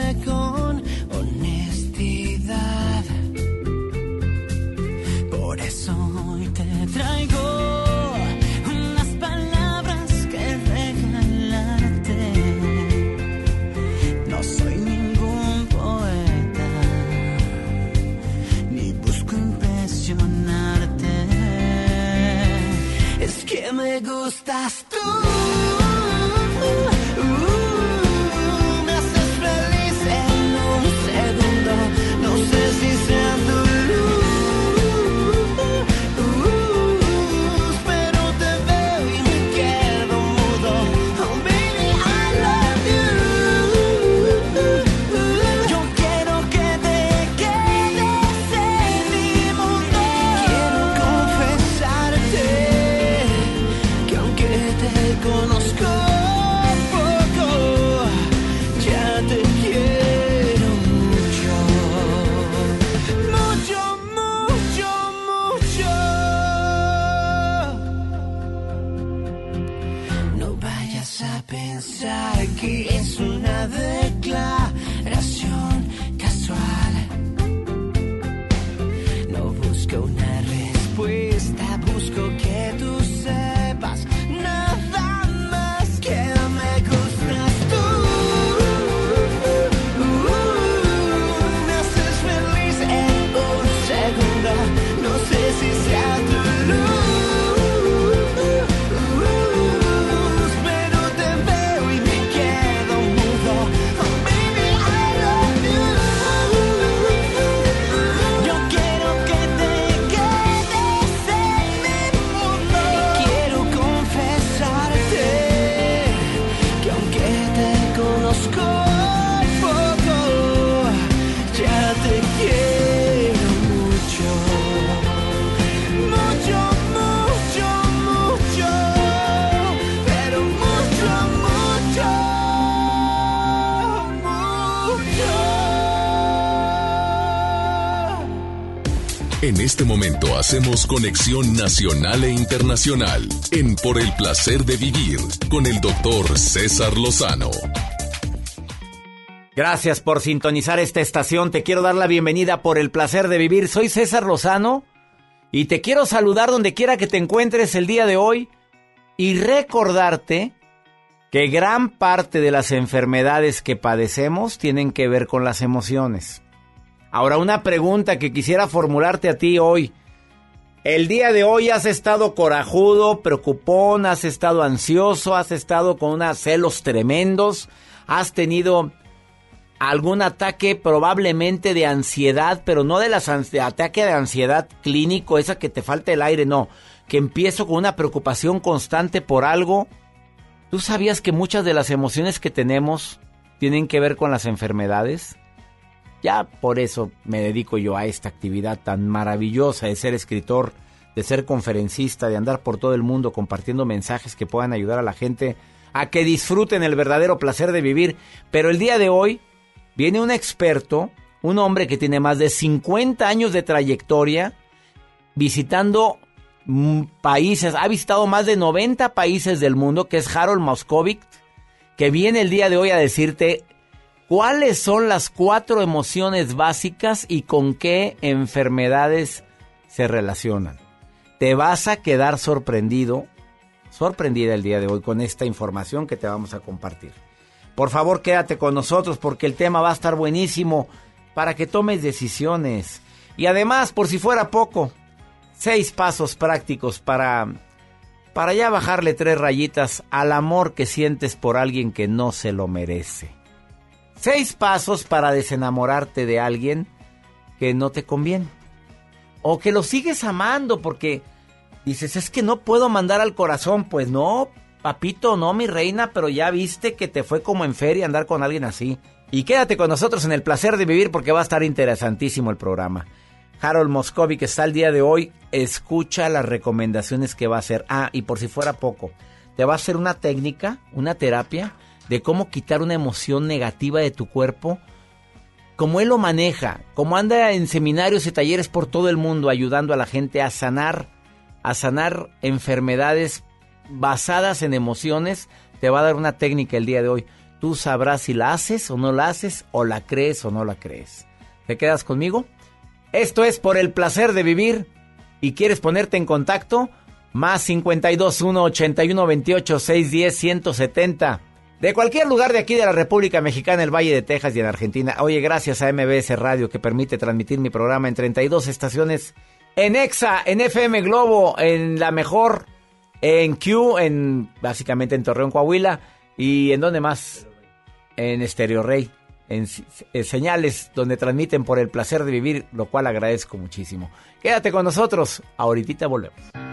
gustas hacemos conexión nacional e internacional en Por el placer de vivir con el doctor César Lozano. Gracias por sintonizar esta estación. Te quiero dar la bienvenida por el placer de vivir. Soy César Lozano y te quiero saludar donde quiera que te encuentres el día de hoy y recordarte que gran parte de las enfermedades que padecemos tienen que ver con las emociones. Ahora una pregunta que quisiera formularte a ti hoy. El día de hoy has estado corajudo, preocupón, has estado ansioso, has estado con unos celos tremendos, has tenido algún ataque probablemente de ansiedad, pero no de las ataque de ansiedad clínico, esa que te falta el aire, no, que empiezo con una preocupación constante por algo. ¿Tú sabías que muchas de las emociones que tenemos tienen que ver con las enfermedades? Ya por eso me dedico yo a esta actividad tan maravillosa de ser escritor de ser conferencista, de andar por todo el mundo compartiendo mensajes que puedan ayudar a la gente a que disfruten el verdadero placer de vivir. Pero el día de hoy viene un experto, un hombre que tiene más de 50 años de trayectoria visitando mm, países, ha visitado más de 90 países del mundo, que es Harold Moskovic, que viene el día de hoy a decirte cuáles son las cuatro emociones básicas y con qué enfermedades se relacionan. Te vas a quedar sorprendido, sorprendida el día de hoy con esta información que te vamos a compartir. Por favor, quédate con nosotros porque el tema va a estar buenísimo para que tomes decisiones. Y además, por si fuera poco, seis pasos prácticos para para ya bajarle tres rayitas al amor que sientes por alguien que no se lo merece. Seis pasos para desenamorarte de alguien que no te conviene. O que lo sigues amando porque dices, es que no puedo mandar al corazón. Pues no, papito, no, mi reina, pero ya viste que te fue como en feria andar con alguien así. Y quédate con nosotros en el placer de vivir porque va a estar interesantísimo el programa. Harold Moscovic está el día de hoy. Escucha las recomendaciones que va a hacer. Ah, y por si fuera poco, te va a hacer una técnica, una terapia de cómo quitar una emoción negativa de tu cuerpo. Como él lo maneja, como anda en seminarios y talleres por todo el mundo ayudando a la gente a sanar, a sanar enfermedades basadas en emociones, te va a dar una técnica el día de hoy. Tú sabrás si la haces o no la haces, o la crees o no la crees. ¿Te quedas conmigo? Esto es por el placer de vivir. ¿Y quieres ponerte en contacto? Más 52 1 81 28 610 170. De cualquier lugar de aquí de la República Mexicana, el Valle de Texas y en Argentina. Oye, gracias a MBS Radio que permite transmitir mi programa en 32 estaciones. En EXA, en FM Globo, en la mejor, en Q, en básicamente en Torreón, Coahuila. ¿Y en dónde más? En Estéreo Rey en, señales donde transmiten por el placer de vivir, lo cual agradezco muchísimo. Quédate con nosotros, ahorita volvemos.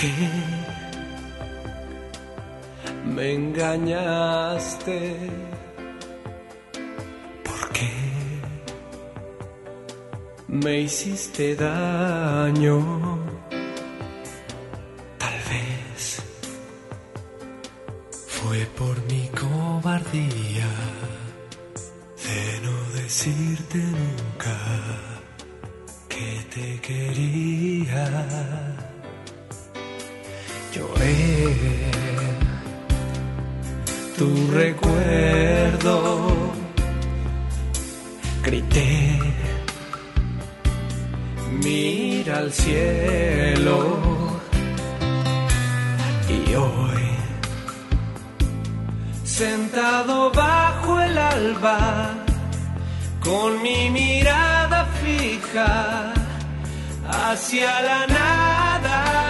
¿Por qué me engañaste? me hiciste daño. Tal vez fue por mi cobardía de no decirte nunca que te quería. Lloré tu recuerdo, grité mira al cielo. Y hoy sentado bajo el alba con mi mirada fija hacia la nada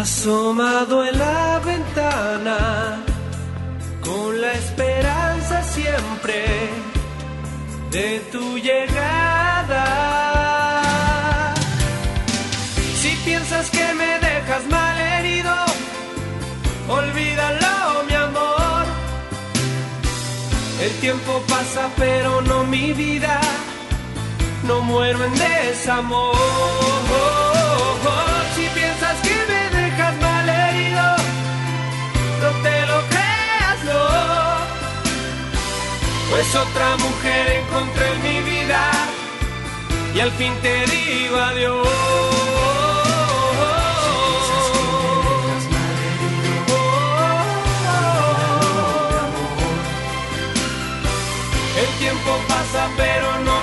asomado en la ventana con la esperanza siempre de tu llegada. Si piensas que me dejas mal herido, olvídalo, mi amor. El tiempo pasa, pero no mi vida, no muero en desamor. Pues otra mujer encontré en mi vida y al fin te digo adiós. El tiempo pasa pero no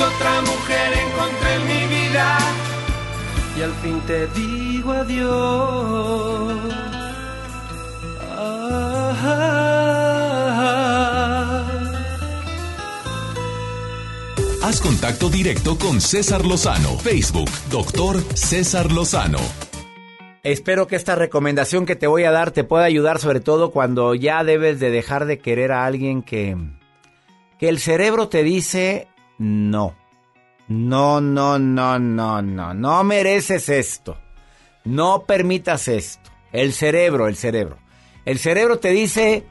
otra mujer encontré en mi vida y al fin te digo adiós. Ah, Haz contacto directo con César Lozano. Facebook, doctor César Lozano. Espero que esta recomendación que te voy a dar te pueda ayudar sobre todo cuando ya debes de dejar de querer a alguien que que el cerebro te dice no. No, no, no, no, no, no mereces esto. No permitas esto. El cerebro, el cerebro. El cerebro te dice,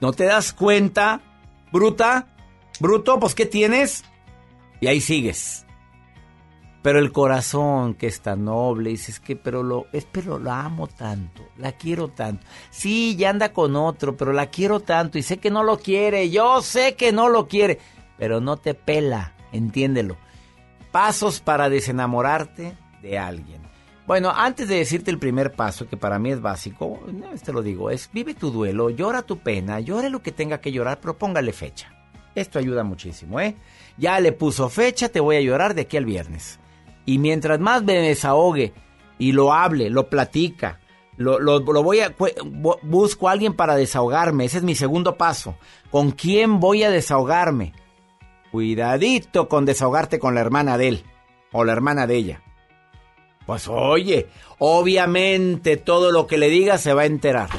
¿no te das cuenta? Bruta, bruto, pues ¿qué tienes? Y ahí sigues. Pero el corazón que es tan noble, dices que, pero lo, es, pero la amo tanto, la quiero tanto. Sí, ya anda con otro, pero la quiero tanto y sé que no lo quiere, yo sé que no lo quiere, pero no te pela, entiéndelo. Pasos para desenamorarte de alguien. Bueno, antes de decirte el primer paso, que para mí es básico, no, te lo digo, es vive tu duelo, llora tu pena, llore lo que tenga que llorar, pero póngale fecha. Esto ayuda muchísimo, ¿eh? Ya le puso fecha, te voy a llorar de aquí al viernes. Y mientras más me desahogue y lo hable, lo platica, lo, lo- lo voy a bu- busco a alguien para desahogarme. Ese es mi segundo paso. ¿Con quién voy a desahogarme? Cuidadito con desahogarte con la hermana de él o la hermana de ella. Pues oye, obviamente todo lo que le diga se va a enterar.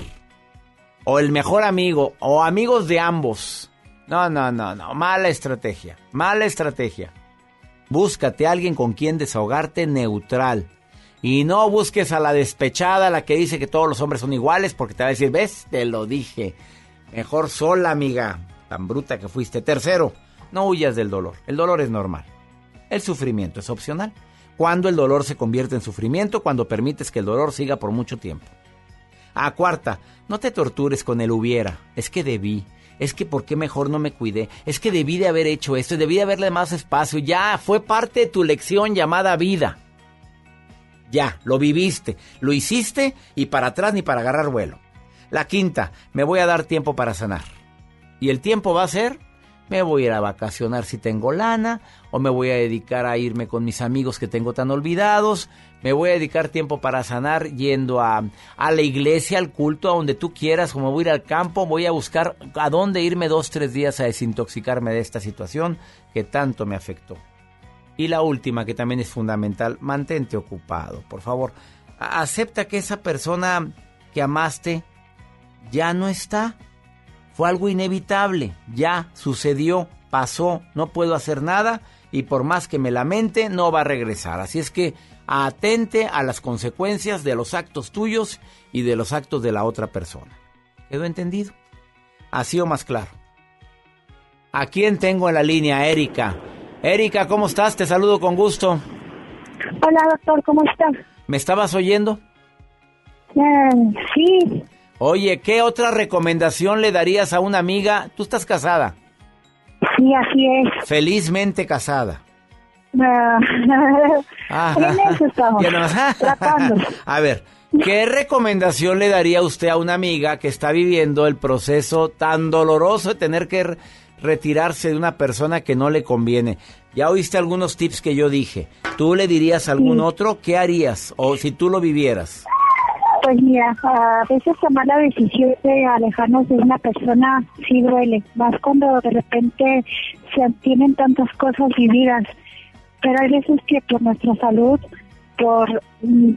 O el mejor amigo, o amigos de ambos. No, no, no, no, mala estrategia, mala estrategia. Búscate a alguien con quien desahogarte neutral. Y no busques a la despechada, la que dice que todos los hombres son iguales, porque te va a decir, ves, te lo dije. Mejor sola, amiga. Tan bruta que fuiste. Tercero, no huyas del dolor. El dolor es normal. El sufrimiento es opcional. Cuando el dolor se convierte en sufrimiento, cuando permites que el dolor siga por mucho tiempo. A cuarta, no te tortures con el hubiera. Es que debí. Es que por qué mejor no me cuidé. Es que debí de haber hecho esto. Debí de haberle más espacio. Ya, fue parte de tu lección llamada vida. Ya, lo viviste, lo hiciste y para atrás ni para agarrar vuelo. La quinta, me voy a dar tiempo para sanar. Y el tiempo va a ser, me voy a ir a vacacionar si tengo lana, o me voy a dedicar a irme con mis amigos que tengo tan olvidados, me voy a dedicar tiempo para sanar yendo a, a la iglesia, al culto, a donde tú quieras, como voy a ir al campo, voy a buscar a dónde irme dos, tres días a desintoxicarme de esta situación que tanto me afectó. Y la última, que también es fundamental, mantente ocupado, por favor. Acepta que esa persona que amaste ya no está. Fue algo inevitable, ya sucedió, pasó, no puedo hacer nada y por más que me lamente, no va a regresar. Así es que atente a las consecuencias de los actos tuyos y de los actos de la otra persona. ¿Quedó entendido? Así o más claro. ¿A quién tengo en la línea? Erika. Erika, ¿cómo estás? Te saludo con gusto. Hola, doctor, ¿cómo estás? ¿Me estabas oyendo? Eh, sí, Oye, ¿qué otra recomendación le darías a una amiga? Tú estás casada, sí, así es. felizmente casada. Ah, en eso estamos. A ver, ¿qué recomendación le daría usted a una amiga que está viviendo el proceso tan doloroso de tener que re- retirarse de una persona que no le conviene? Ya oíste algunos tips que yo dije. ¿Tú le dirías a algún otro? ¿Qué harías? O si tú lo vivieras. Pues mira, a veces tomar la decisión de alejarnos de una persona sí duele, más cuando de repente se tienen tantas cosas vividas. Pero hay veces que por nuestra salud, por mm,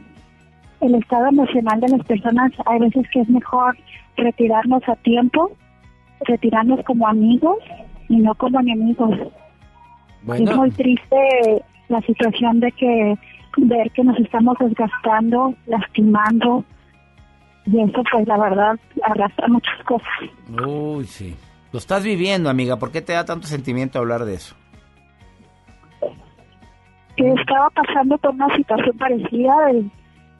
el estado emocional de las personas, hay veces que es mejor retirarnos a tiempo, retirarnos como amigos y no como enemigos. Es muy triste la situación de que ver que nos estamos desgastando, lastimando, y eso pues la verdad arrastra muchas cosas. Uy, sí. Lo estás viviendo, amiga. ¿Por qué te da tanto sentimiento hablar de eso? Que estaba pasando por una situación parecida de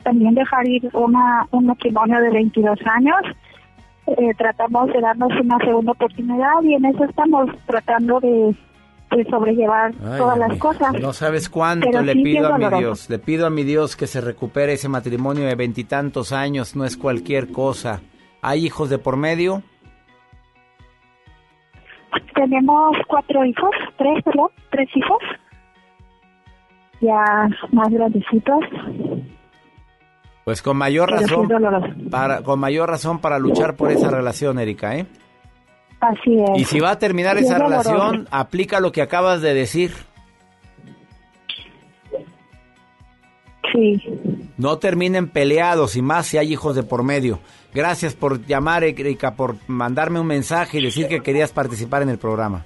también dejar ir una, un matrimonio de 22 años. Eh, tratamos de darnos una segunda oportunidad y en eso estamos tratando de, de sobrellevar Ay, todas las cosas. No sabes cuánto Pero le sí pido a mi doloroso. Dios. Le pido a mi Dios que se recupere ese matrimonio de veintitantos años. No es cualquier cosa. ¿Hay hijos de por medio? Tenemos cuatro hijos, tres, perdón, tres hijos, ya más grandecitos. Pues con mayor Pero razón. Para, con mayor razón para luchar por esa relación, Erika, ¿eh? Así es. Y si va a terminar Sí, esa es relación, aplica lo que acabas de decir. Sí. No terminen peleados y más si hay hijos de por medio. Gracias por llamar, Erika, por mandarme un mensaje y decir que querías participar en el programa.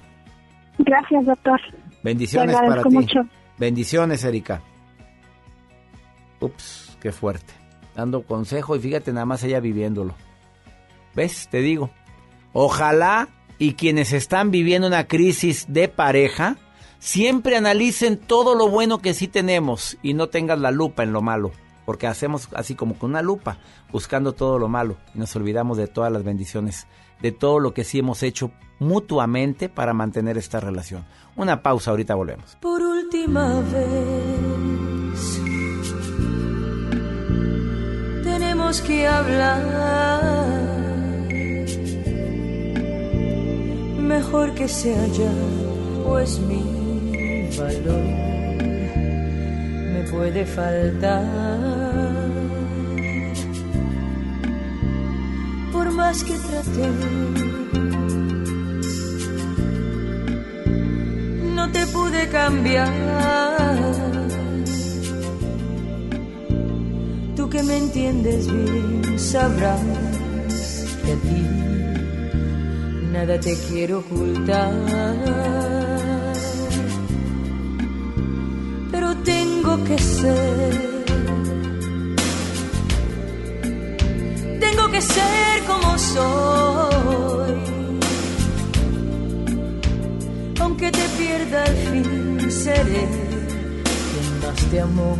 Gracias, doctor. Bendiciones para ti. mucho. Bendiciones, Erika. Ups, qué fuerte. Dando consejo y fíjate nada más ella viviéndolo. ¿Ves? Te digo. Ojalá y quienes están viviendo una crisis de pareja siempre analicen todo lo bueno que sí tenemos y no tengas la lupa en lo malo. Porque hacemos así como con una lupa, buscando todo lo malo y nos olvidamos de todas las bendiciones, de todo lo que sí hemos hecho mutuamente para mantener esta relación. Una pausa, ahorita volvemos. Por última vez tenemos que hablar. Mejor que sea ya, pues mi valor me puede faltar. Por más que traté, no te pude cambiar. Tú que me entiendes bien, sabrás que a ti nada te quiero ocultar. Pero tengo que ser, tengo que ser como soy. Aunque te pierda al fin, seré quien más te amó.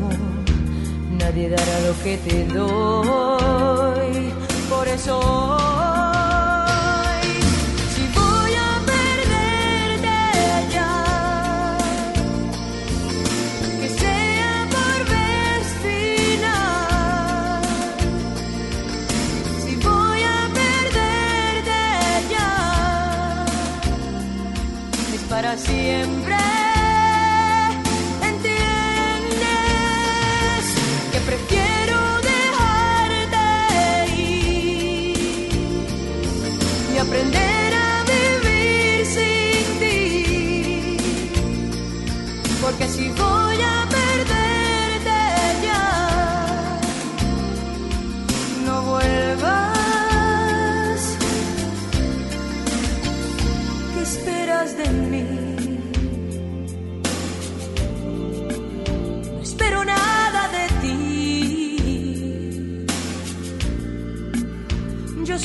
Nadie dará lo que te doy. Por eso es para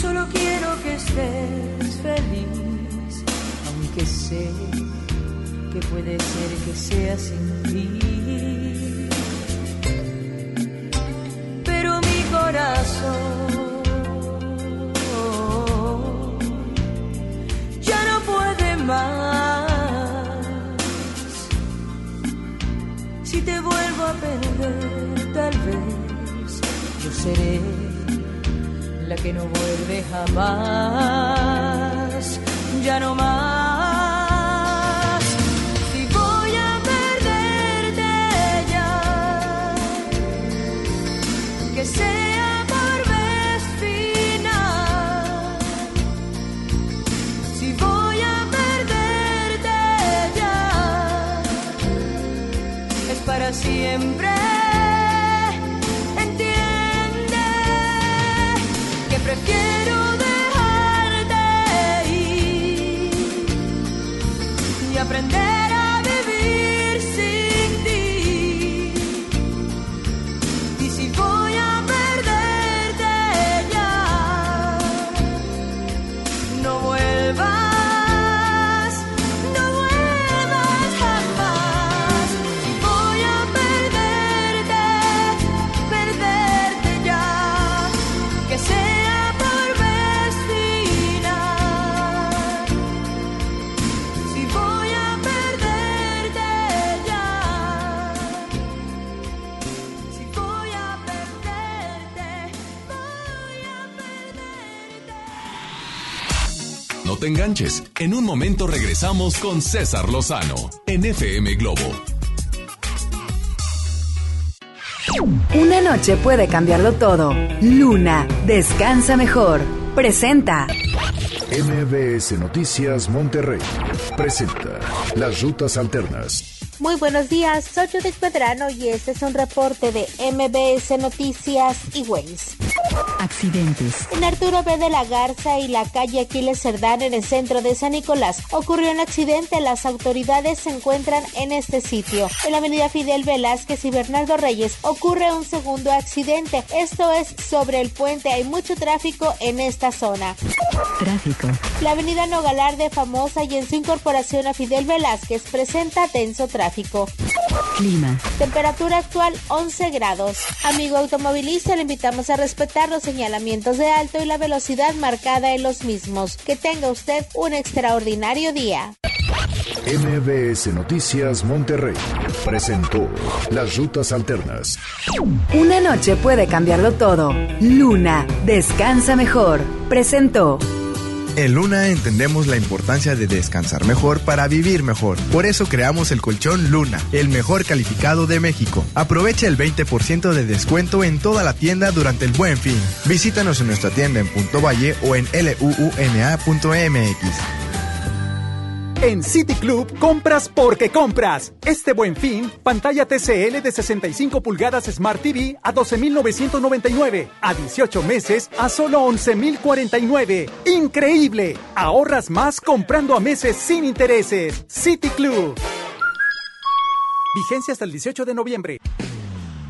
solo quiero que estés feliz, aunque sé que puede ser que sea sin ti. Pero mi corazón ya no puede más. Si te vuelvo a perder, tal vez yo seré que no vuelve jamás. Ya no más. Si voy a perderte ya, que sea por vez final. Si voy a perderte ya, es para siempre. Te enganches. En un momento regresamos con César Lozano en FM Globo. Una noche puede cambiarlo todo. Luna, descansa mejor. Presenta. MBS Noticias Monterrey presenta Las Rutas Alternas. Muy buenos días, soy Judith Pedrano y este es un reporte de MBS Noticias y Ways. Accidentes. En Arturo B. de la Garza y la calle Aquiles Cerdán en el centro de San Nicolás ocurrió un accidente. Las autoridades se encuentran en este sitio. En la avenida Fidel Velázquez y Bernardo Reyes ocurre un segundo accidente. Esto es sobre el puente. Hay mucho tráfico en esta zona. Tráfico. La avenida Nogalarde famosa y en su incorporación a Fidel Velázquez presenta denso tráfico. Clima. Temperatura actual 11 grados. Amigo automovilista, le invitamos a respetar los señalamientos de alto y la velocidad marcada en los mismos. Que tenga usted un extraordinario día. MBS Noticias Monterrey presentó Las Rutas Alternas. Una noche puede cambiarlo todo. Luna, descansa mejor. Presentó. En Luna entendemos la importancia de descansar mejor para vivir mejor. Por eso creamos el colchón Luna, el mejor calificado de México. Aprovecha el 20% de descuento en toda la tienda durante el buen fin. Visítanos en nuestra tienda en Punto Valle o en luuna.mx. En City Club compras porque compras. Este buen fin, pantalla TCL de 65 pulgadas Smart TV a 12.999. A 18 meses a solo 11.049. ¡Increíble! Ahorras más comprando a meses sin intereses. City Club. Vigencia hasta el 18 de noviembre.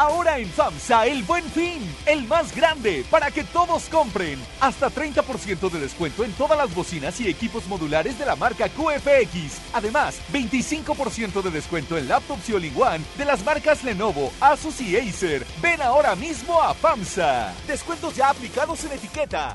Ahora en FAMSA, el buen fin, el más grande, para que todos compren. Hasta 30% de descuento en todas las bocinas y equipos modulares de la marca QFX. Además, 25% de descuento en laptops y all-in-one de las marcas Lenovo, Asus y Acer. Ven ahora mismo a FAMSA. Descuentos ya aplicados en etiqueta.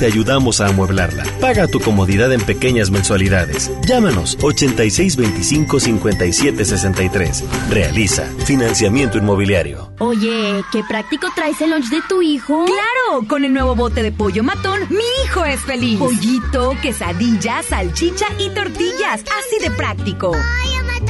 te ayudamos a amueblarla. Paga tu comodidad en pequeñas mensualidades. Llámanos 8625-5763. Realiza financiamiento inmobiliario. Oye, qué práctico traes el lunch de tu hijo. ¡Claro! Con el nuevo bote de pollo matón, mi hijo es feliz. Pollito, quesadilla, salchicha y tortillas. Así de práctico. Pollo matón,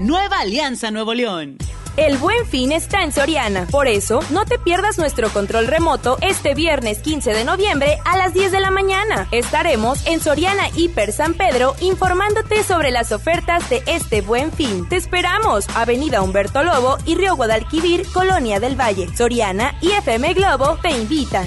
Nueva Alianza Nuevo León. El buen fin está en Soriana. Por eso, no te pierdas nuestro control remoto este viernes 15 de noviembre a las 10 de la mañana. Estaremos en Soriana Hiper San Pedro informándote sobre las ofertas de este buen fin. Te esperamos. Avenida Humberto Lobo y Río Guadalquivir, Colonia del Valle. Soriana y FM Globo te invitan.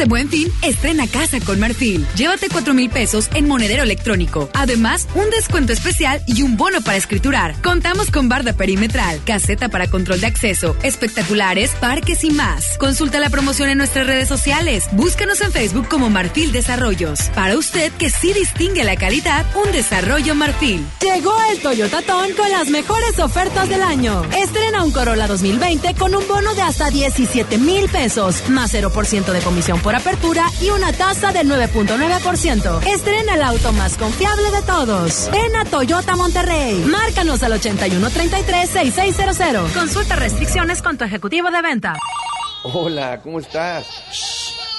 Este buen fin, estrena casa con Marfil. Llévate 4 mil pesos en monedero electrónico. Además, un descuento especial y un bono para escriturar. Contamos con barda perimetral, caseta para control de acceso, espectaculares, parques y más. Consulta la promoción en nuestras redes sociales. Búscanos en Facebook como Marfil Desarrollos. Para usted que sí distingue la calidad, un desarrollo Marfil. Llegó el Toyota Ton con las mejores ofertas del año. Estrena un Corolla 2020 con un bono de hasta 17 mil pesos, más 0% de comisión por apertura y una tasa del 9.9%. Estrena el auto más confiable de todos. Ven a Toyota Monterrey. Márcanos al 8133-6600. Consulta restricciones con tu ejecutivo de venta. Hola, ¿cómo estás?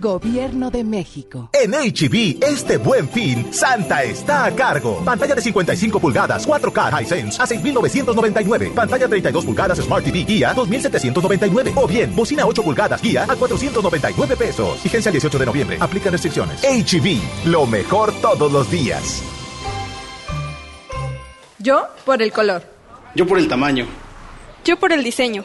Gobierno de México. En HB, este buen fin, Santa está a cargo. Pantalla de 55 pulgadas, 4K Hisense a 6,999. Pantalla 32 pulgadas Smart TV Guía, 2,799. O bien, bocina 8 pulgadas Guía a 499 pesos. Vigencia el 18 de noviembre. Aplica restricciones. HB, lo mejor todos los días. Yo por el color. Yo por el tamaño. Yo por el diseño.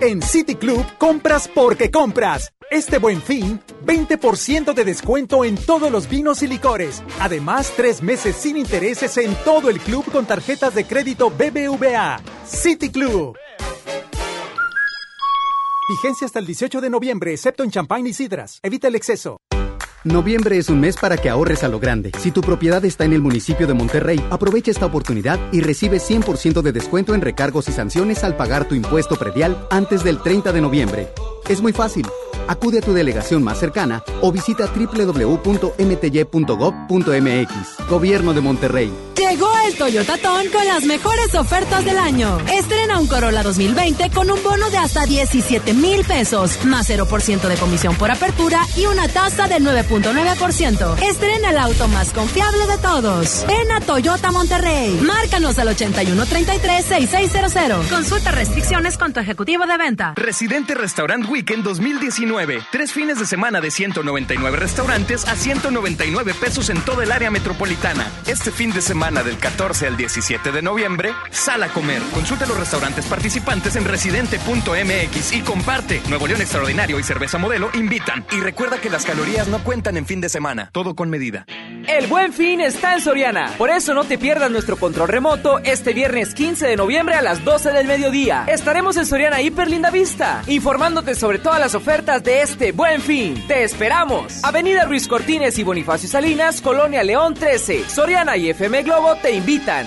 En City Club compras porque compras. Este buen fin, 20% de descuento en todos los vinos y licores. Además, tres meses sin intereses en todo el club con tarjetas de crédito BBVA. City Club. Vigencia hasta el 18 de noviembre, excepto en champán y sidras. Evita el exceso. Noviembre es un mes para que ahorres a lo grande. Si tu propiedad está en el municipio de Monterrey, aprovecha esta oportunidad y recibe 100% de descuento en recargos y sanciones al pagar tu impuesto predial antes del 30 de noviembre. Es muy fácil. Acude a tu delegación más cercana o visita www.mty.gov.mx. Gobierno de Monterrey. Llegó el Toyota Ton con las mejores ofertas del año. Estrena un Corolla 2020 con un bono de hasta 17 mil pesos, más 0% de comisión por apertura y una tasa del 9.9%. Estrena el auto más confiable de todos. Ven a Toyota Monterrey. Márcanos al 8133-6600. Consulta restricciones con tu ejecutivo de venta. Residente Restaurant Weekend 2019. Tres fines de semana de 199 restaurantes a 199 pesos en todo el área metropolitana. Este fin de semana del 14 al 17 de noviembre, sal a comer. Consulta los restaurantes participantes en residente.mx y comparte. Nuevo León Extraordinario y Cerveza Modelo invitan. Y recuerda que las calorías no cuentan en fin de semana. Todo con medida. El buen fin está en Soriana. Por eso no te pierdas nuestro control remoto este viernes 15 de noviembre a las 12 del mediodía. Estaremos en Soriana Hiper Linda Vista, informándote sobre todas las ofertas de este buen fin. ¡Te esperamos! Avenida Ruiz Cortines y Bonifacio Salinas, Colonia León 13. Soriana y FM Globo te invitan.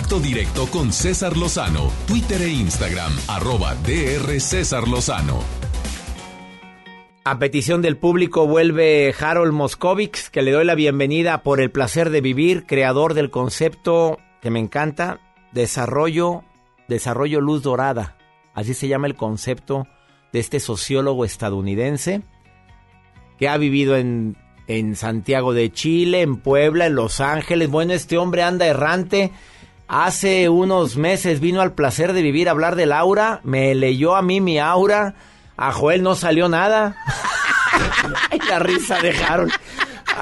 Contacto directo con César Lozano, Twitter e Instagram, arroba DR César Lozano. A petición del público vuelve Harold Moscovix, que le doy la bienvenida por el placer de vivir, creador del concepto que me encanta, desarrollo, desarrollo luz dorada. Así se llama el concepto de este sociólogo estadounidense que ha vivido en, en Santiago de Chile, en Puebla, en Los Ángeles. Bueno, este hombre anda errante. Hace unos meses vino al placer de vivir a hablar del aura, me leyó a mí mi aura. A Joel no salió nada. la risa dejaron.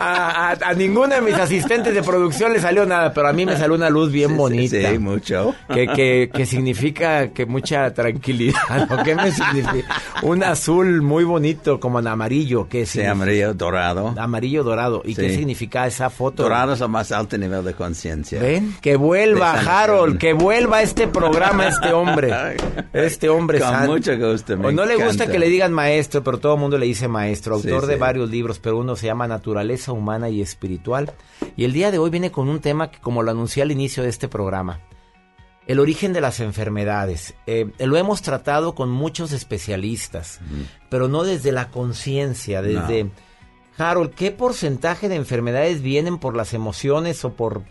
A, a- a ninguno de mis asistentes de producción le salió nada, pero a mí me salió una luz bien bonita. sí, mucho. Que, que, que significa que mucha tranquilidad. ¿no? ¿Qué me significa? Un azul muy bonito, como en amarillo. que Sí, amarillo dorado. Amarillo dorado. ¿Y qué significa esa foto? Dorado es el más alto nivel de conciencia. ¿Ven? Que vuelva. Harold, que vuelva este programa este hombre. Este hombre Con san- mucho gusto, me O no le gusta que le digan maestro, pero todo el mundo le dice maestro. Autor de varios libros, pero uno se llama Naturaleza Humana y Espiritual. Y el día de hoy viene con un tema que, como lo anuncié al inicio de este programa, el origen de las enfermedades. Eh, lo hemos tratado con muchos especialistas, pero no desde la conciencia, desde... No. Harold, ¿qué porcentaje de enfermedades vienen por las emociones o por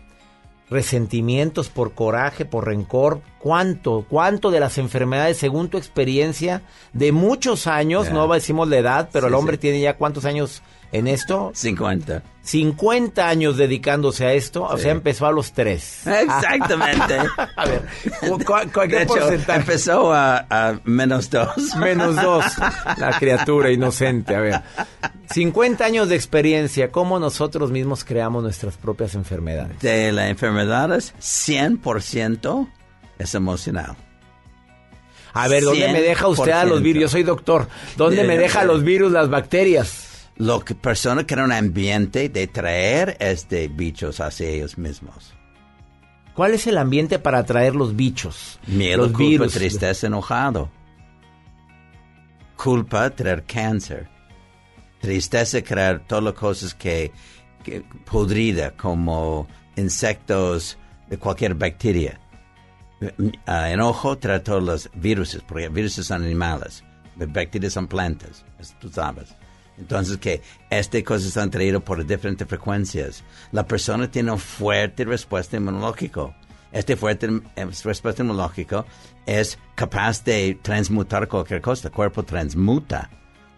resentimientos, por coraje, por rencor? ¿Cuánto? ¿Cuánto de las enfermedades, según tu experiencia, de muchos años, Ya. no decimos la edad, pero Sí, el hombre sí. tiene ya cuántos años en esto? 50. 50 años dedicándose a esto, o sea, empezó a los 3. Exactamente. a ver, ¿cu- cu- cu- De ¿qué hecho, porcentaje? empezó a, a menos dos. Menos dos. La criatura inocente. A ver. 50 años de experiencia. ¿Cómo nosotros mismos creamos nuestras propias enfermedades? De las enfermedades, 100% es emocional. A ver, ¿dónde me deja usted a los virus? Yo soy doctor. ¿Dónde me deja los virus, las bacterias? Lo que persona crea un ambiente de traer es de bichos hacia ellos mismos. ¿Cuál es el ambiente para atraer los bichos? Miedo, los culpa, virus. tristeza, enojado. Culpa, traer cáncer. Tristeza, crear todas las cosas que, que podrida, como insectos de cualquier bacteria. Ah, enojo, traer todos los virus, porque virus son animales. Bacterias son plantas, tú sabes. Entonces, que estas cosas están traídas por diferentes frecuencias. La persona tiene una fuerte respuesta inmunológica. Este fuerte eh, respuesta inmunológica es capaz de transmutar cualquier cosa. El cuerpo transmuta.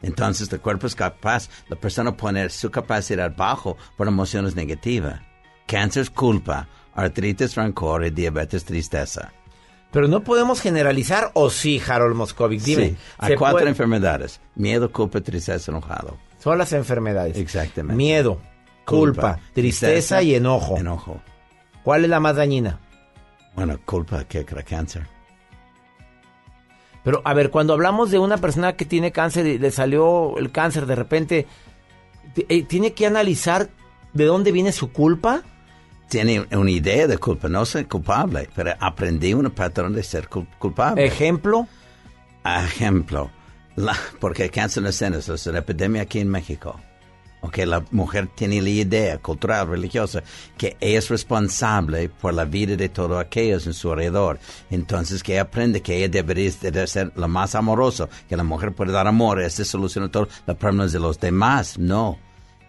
Entonces, el cuerpo es capaz, la persona poner su capacidad bajo por emociones negativas. Cáncer es culpa, artritis, rancor y diabetes, tristeza. Pero no podemos generalizar, o sí, Harold Moscovic, dime. Sí, hay ¿se cuatro puede- enfermedades. Miedo, culpa, tristeza, enojado. Son las enfermedades. Exactamente. Miedo, culpa, tristeza, y enojo. Enojo. ¿Cuál es la más dañina? Bueno, culpa que crea cáncer. Pero, a ver, cuando hablamos de una persona que tiene cáncer y le salió el cáncer de repente, eh, ¿tiene que analizar de dónde viene su culpa? Tiene una idea de culpa, no soy culpable, pero aprendí un patrón de ser cul- culpable. ¿Ejemplo? Ejemplo, la- porque el cáncer de senos es una epidemia aquí en México. Ok, la mujer tiene la idea cultural, religiosa, que ella es responsable por la vida de todos aquellos en su alrededor. Entonces, que ella aprende que ella debería de ser lo más amoroso, que la mujer puede dar amor, este soluciona todos los problemas de los demás. No.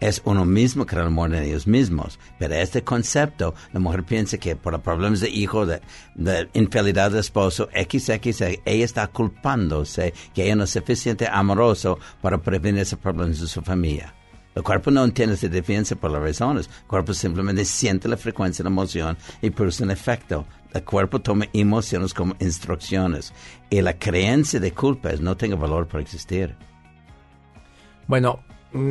Es uno mismo que el amor en ellos mismos. Pero este concepto, la mujer piensa que por problemas de hijo, de, de infidelidad de esposo, XX, ella está culpándose que ella no es suficiente amoroso para prevenir ese problema en su familia. El cuerpo no entiende esa defensa por las razones. El cuerpo simplemente siente la frecuencia de la emoción y produce un efecto. El cuerpo toma emociones como instrucciones. Y la creencia de culpa no tenga valor para existir. Bueno,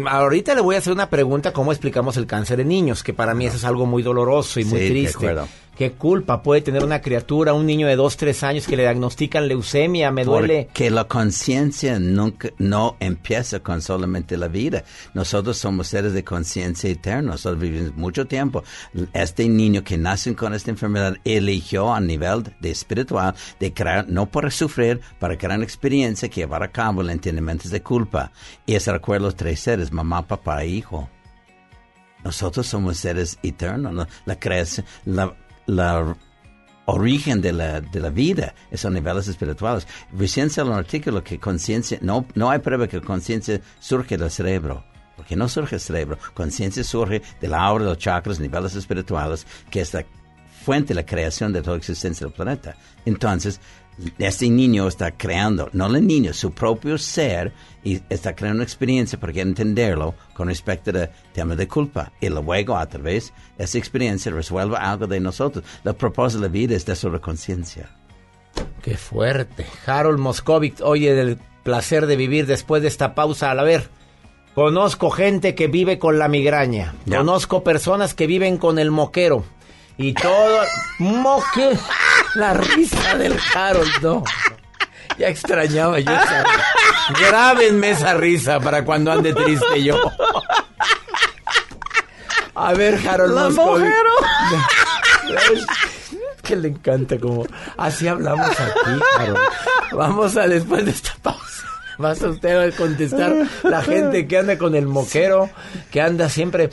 ahorita le voy a hacer una pregunta, ¿cómo explicamos el cáncer en niños? Que para mí eso es algo muy doloroso y muy Sí, de triste. acuerdo. ¿Qué culpa puede tener una criatura, un niño de 2, 3 años que le diagnostican leucemia? Me duele. Porque la conciencia nunca no empieza con solamente la vida. Nosotros somos seres de conciencia eterna. Nosotros vivimos mucho tiempo. Este niño que nace con esta enfermedad eligió a nivel de espiritual de crear, no para sufrir, para crear una experiencia que llevar a cabo el entendimiento de culpa. Y ese recuerda los tres seres, mamá, papá e hijo. Nosotros somos seres eternos. ¿no? La creación, la, la origen de la, de la vida es a niveles espirituales. Recién salió un artículo que conciencia, no, no hay prueba que conciencia surge del cerebro. Porque no surge del cerebro. Conciencia surge de la aura, de los chakras, niveles espirituales, que es la fuente de la creación de toda existencia del planeta. Entonces, este niño está creando, no el niño, su propio ser, y está creando una experiencia porque entenderlo con respecto al tema de culpa. Y luego, a través de esa experiencia, resuelve algo de nosotros. El propósito de la vida es de sobre conciencia. Qué fuerte. Harold Moscovic, oye, del placer de vivir después de esta pausa. A ver, conozco gente que vive con la migraña. Conozco personas que viven con el moquero. Y todo... Moque... La risa del Harold, no. Ya extrañaba yo esa Grábenme esa risa para cuando ande triste yo. A ver, Harold La que le encanta como así hablamos aquí, Harold. Vamos a después de esta pausa. Vas a usted a contestar la gente que anda con el moquero, que anda siempre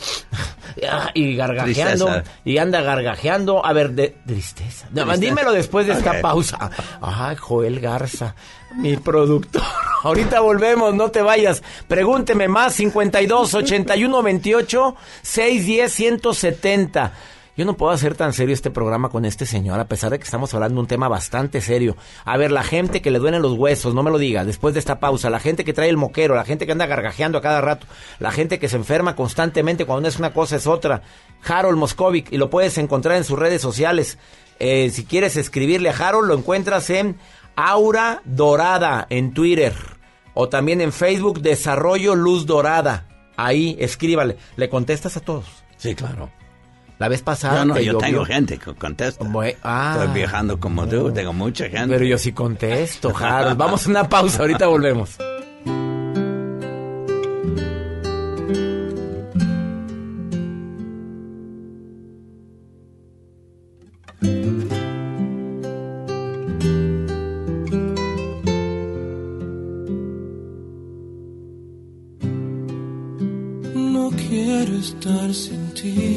y gargajeando Tristeza. y anda gargajeando. A ver, de tristeza. No, Tristeza. dímelo después de esta pausa. Ay, Joel Garza, mi productor. Ahorita volvemos, no te vayas. Pregúnteme más 52 81 28 610 170. Yo no puedo hacer tan serio este programa con este señor, a pesar de que estamos hablando de un tema bastante serio. A ver, la gente que le duelen los huesos, no me lo diga, después de esta pausa, la gente que trae el moquero, la gente que anda gargajeando a cada rato, la gente que se enferma constantemente cuando no es una cosa es otra. Harold Moscovic, y lo puedes encontrar en sus redes sociales. Eh, si quieres escribirle a Harold, lo encuentras en Aura Dorada en Twitter o también en Facebook Desarrollo Luz Dorada. Ahí escríbale, le contestas a todos. Sí, claro. La vez pasada No, no, yo tengo gente que contesta. ah. Estoy viajando como tú, tengo mucha gente. Pero yo sí contesto, Harold. Vamos a una pausa, ahorita volvemos. No quiero estar sin ti.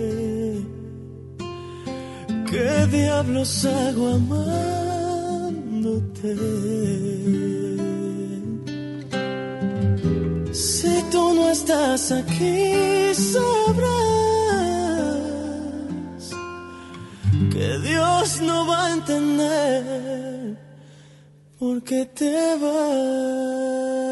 diablos hago amándote. Si tú no estás aquí, sabrás que Dios no va a entender por qué te vas.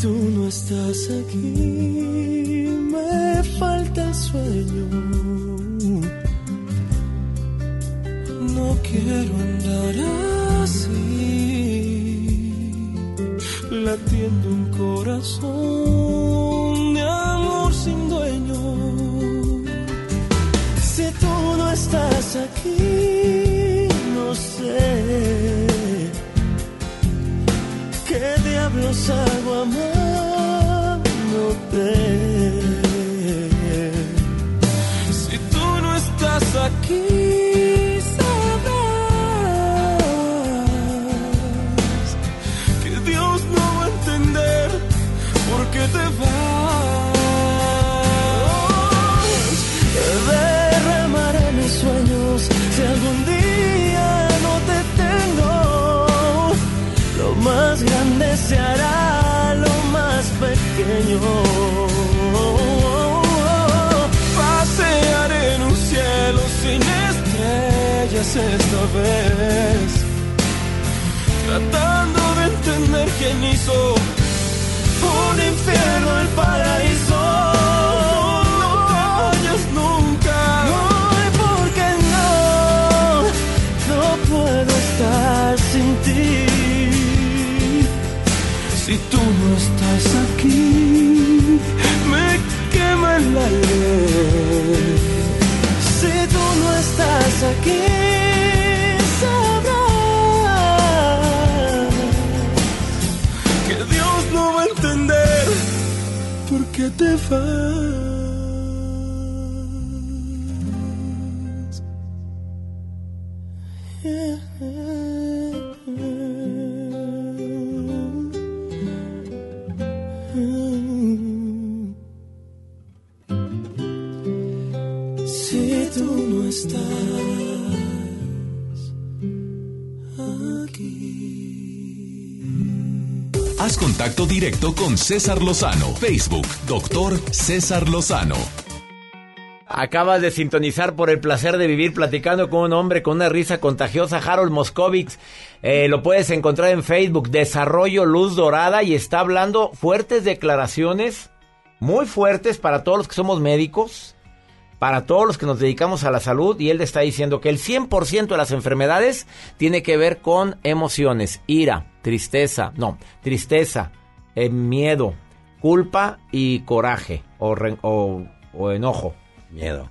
Tú no estás aquí, me falta sueño. No quiero andar así, latiendo un corazón de amor sin dueño. Si tú no estás aquí, no sé diablos hago amándote. Si tú no estás aquí, se hará lo más pequeño. Pasearé en un cielo sin estrellas esta vez. Tratando de entender quién hizo un infierno el paraíso. Estás aquí, me quema el aire. Si tú no estás aquí, sabrás que Dios no va a entender por qué te vas. Con César Lozano. Facebook, doctor César Lozano. Acabas de sintonizar por el placer de vivir platicando con un hombre con una risa contagiosa, Harold Moscovix. Eh, lo puedes encontrar en Facebook, Desarrollo Luz Dorada, y está hablando fuertes declaraciones, muy fuertes para todos los que somos médicos, para todos los que nos dedicamos a la salud, y él está diciendo que el 100% de las enfermedades tiene que ver con emociones, ira, tristeza, no, tristeza, eh, miedo, culpa y coraje o, re- o- o enojo. Miedo.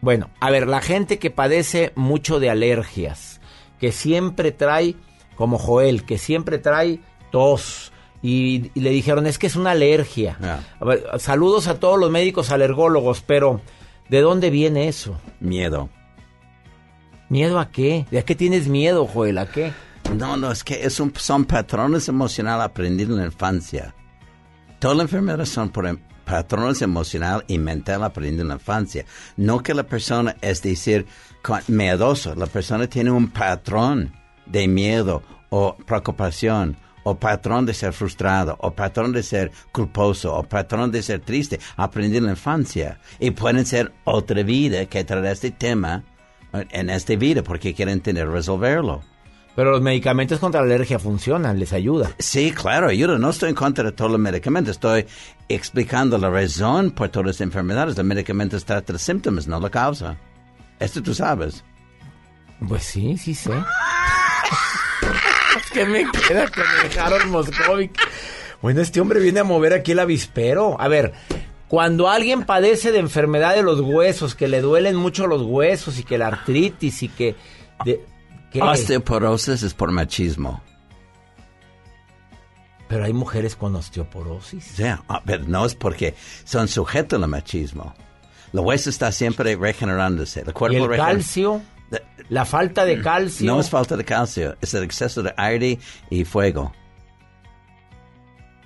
Bueno, a ver, la gente que padece mucho de alergias, que siempre trae, como Joel, que siempre trae tos, y, le dijeron, es que es una alergia. A ver, saludos a todos los médicos alergólogos, pero ¿de dónde viene eso? Miedo. ¿Miedo a qué? ¿De a qué tienes miedo, Joel? ¿A qué? No, no, es que es un- son patrones emocionales aprendidos en la infancia. Todas las enfermedades son em- patrones emocionales y mental aprendidos en la infancia. No que la persona es decir miedoso, la persona tiene un patrón de miedo o preocupación o patrón de ser frustrado o patrón de ser culposo o patrón de ser triste aprendido en la infancia. Y pueden ser otra vida que trae este tema en esta vida porque quieren tener resolverlo. Pero los medicamentos contra la alergia funcionan, les ayuda. Sí, claro, ayuda. No estoy en contra de todos los medicamentos. Estoy explicando la razón por todas las enfermedades. Los medicamentos tratan los síntomas, no la causa. Esto tú sabes. Pues sí, sí sé. ¿Qué me queda con el Harold Moscovic? Bueno, este hombre viene a mover aquí el avispero. A ver, cuando alguien padece de enfermedad de los huesos, que le duelen mucho los huesos y que la artritis y que de- ¿qué? Osteoporosis es por machismo. Pero hay mujeres con osteoporosis. Sí, ah, pero no es porque son sujetos al machismo. La hueso está siempre regenerándose. El cuerpo ¿Y el calcio? La falta de calcio. No es falta de calcio, es el exceso de aire y fuego.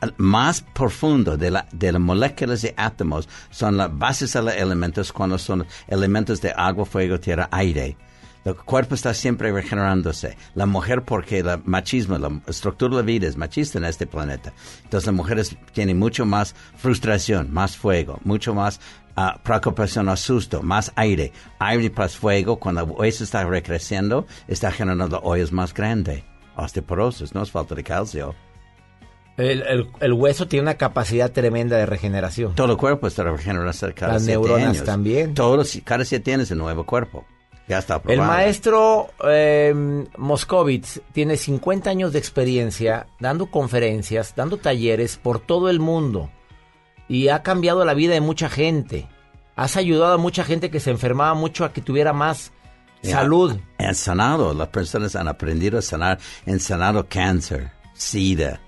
El más profundo de, la, de las moléculas y átomos son las bases de los elementos cuando son elementos de agua, fuego, tierra, aire. El cuerpo está siempre regenerándose. La mujer, porque el machismo, la estructura de la vida es machista en este planeta. Entonces las mujeres tienen mucho más frustración, más fuego, mucho más ah, preocupación o susto, más aire. Aire más fuego, cuando el hueso está recreciendo, está generando hoyos más grandes. Osteoporosis, no es falta de calcio. El, el- el hueso tiene una capacidad tremenda de regeneración. Todo el cuerpo está regenerándose cada Las siete neuronas años. también. Todos, cada siete años un nuevo cuerpo. Ya está El aprobado. maestro eh, Moscovitz tiene 50 años de experiencia dando conferencias, dando talleres por todo el mundo y ha cambiado la vida de mucha gente. Has ayudado a mucha gente que se enfermaba mucho a que tuviera más salud. Han sanado, las personas han aprendido a sanar, han sanado cáncer, sida,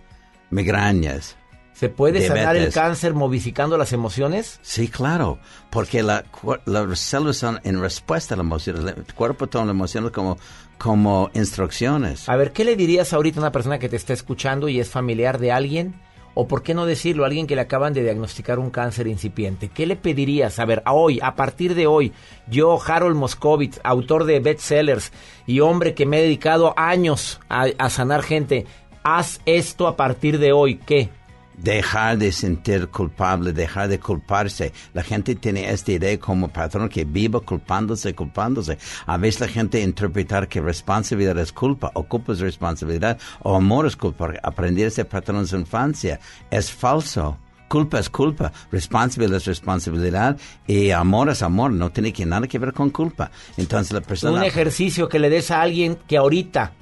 migrañas. ¿Se puede sanar el cáncer modificando las emociones? Sí, claro, porque la, las células son en respuesta a la emoción. El cuerpo toma las emociones como, como instrucciones. A ver, ¿qué le dirías ahorita a una persona que te está escuchando y es familiar de alguien? O por qué no decirlo a alguien que le acaban de diagnosticar un cáncer incipiente. ¿Qué le pedirías? A ver, a hoy, a partir de hoy, yo, Harold Moscovitz, autor de bestsellers y hombre que me he dedicado años a, a sanar gente, haz esto a partir de hoy. ¿Qué? Dejar de sentir culpable, dejar de culparse. La gente tiene esta idea como patrón que viva culpándose, culpándose. A veces la gente interpretar que responsabilidad es culpa, o culpa es responsabilidad, o amor es culpa. Aprender ese patrón su infancia es falso. Culpa es culpa, responsabilidad es responsabilidad y amor es amor, no tiene que nada que ver con culpa. Entonces la Un persona... ejercicio que le des a alguien que ahorita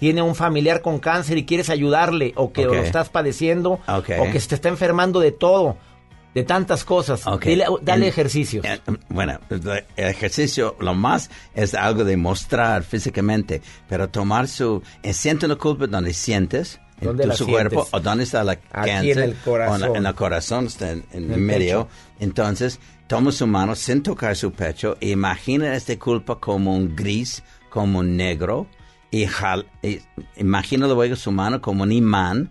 tiene un familiar con cáncer y quieres ayudarle o que lo estás padeciendo o que se te está enfermando de todo, de tantas cosas. Dile- dale ejercicios. eh, Bueno, el ejercicio lo más es algo de mostrar físicamente, pero tomar su... eh, Siente una culpa donde sientes, en ¿Dónde tu- la su sientes? cuerpo, o donde está la Aquí cáncer, en el corazón. en, la- en el corazón, está en, en En el medio. pecho. Entonces, toma su mano sin tocar su pecho e imagina esta culpa como un gris, como un negro, y, jal, y imagina luego su mano como un imán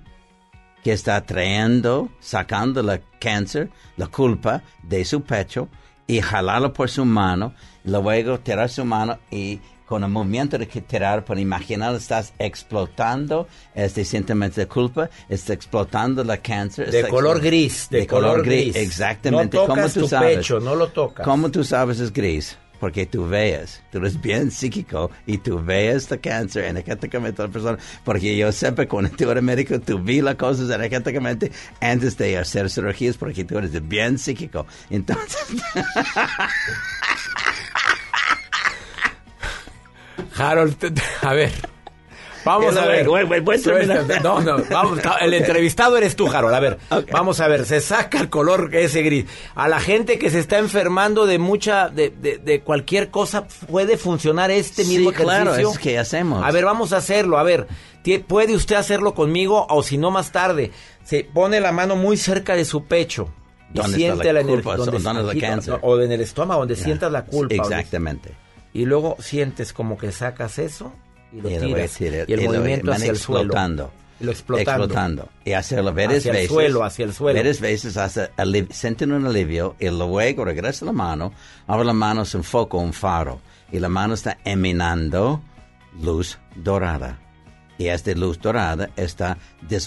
que está trayendo, sacando la cáncer, la culpa de su pecho y jalarlo por su mano, luego tirar su mano y con el movimiento de que tirar, por imaginar, estás explotando este sentimiento de culpa, está explotando la cáncer. De color gris, de color gris. Exactamente. No ¿Cómo tocas tú tu sabes? pecho, no lo tocas. ¿Cómo tú sabes es gris? Porque tú veas, tú eres bien psíquico y tú veas el cáncer energéticamente a la persona. Porque yo que cuando tú eres médico, tú vi las cosas energéticamente antes de hacer cirugías porque tú eres bien psíquico. Entonces, Harold, a ver. Vamos a ver. No, no, vamos, el entrevistado eres tú, Harold. A ver, vamos a ver, se saca el color ese gris. A la gente que se está enfermando de mucha, de, de, de cualquier cosa, ¿puede funcionar este Sí, mismo claro, ejercicio? es que hacemos. A ver, vamos a hacerlo. A ver, ¿puede usted hacerlo conmigo o si no más tarde? Se pone la mano muy cerca de su pecho. y ¿Dónde está siente la ener- culpa? donde- ¿Dónde es la aquí, cáncer? O en el estómago, donde sientas la culpa. Exactamente. y luego sientes como que sacas eso y lo Y lo voy a tiras. tirar, y el y lo- movimiento van hacia el suelo. explotando. Y lo explotando. Explotando. Y hacerlo varias Hacia el veces. suelo, hacia el suelo. Varias veces aliv- sienten un alivio y luego regresa la mano, abre la mano, se enfoca un faro y la mano está emanando luz dorada. Y esta luz dorada está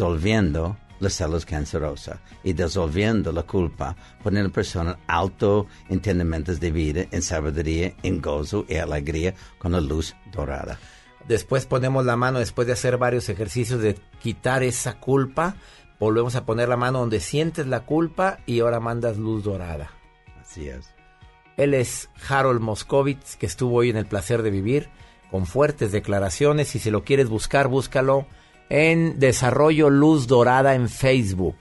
disolviendo las células cancerosas y disolviendo la culpa, poniendo a la persona en alto entendimientos de vida, en sabiduría, en gozo y alegría con la luz dorada. Después ponemos la mano, después de hacer varios ejercicios de quitar esa culpa, volvemos a poner la mano donde sientes la culpa y ahora mandas luz dorada. Así es. Él es Harold Moscovitz, que estuvo hoy en el placer de vivir, con fuertes declaraciones. Si se lo quieres buscar, búscalo en Desarrollo Luz Dorada en Facebook.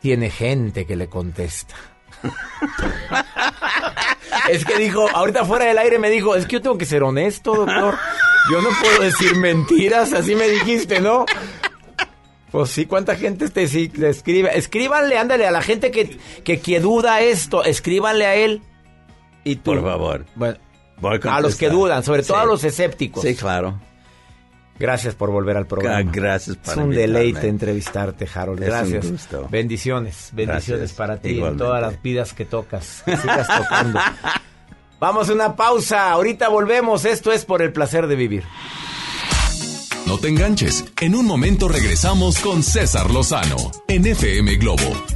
Tiene gente que le contesta. es que dijo, ahorita fuera del aire me dijo, es que yo tengo que ser honesto, doctor. Yo no puedo decir mentiras, así me dijiste, ¿no? Pues sí, ¿cuánta gente te, escribe? Escríbanle, ándale, a la gente que, que, que duda esto, escríbanle a él. Y tú. Por favor. Bueno, Voy a los que dudan, sobre todo Sí. a los escépticos. Sí, claro. Gracias por volver al programa. Ah, gracias por Es un invitarme. deleite entrevistarte, Harold. Es un Gracias. gusto. Bendiciones, bendiciones Gracias. para ti en Igualmente. todas las vidas que tocas. Que sigas tocando. Vamos a una pausa. Ahorita volvemos. Esto es por el placer de vivir. No te enganches. En un momento regresamos con César Lozano en FM Globo.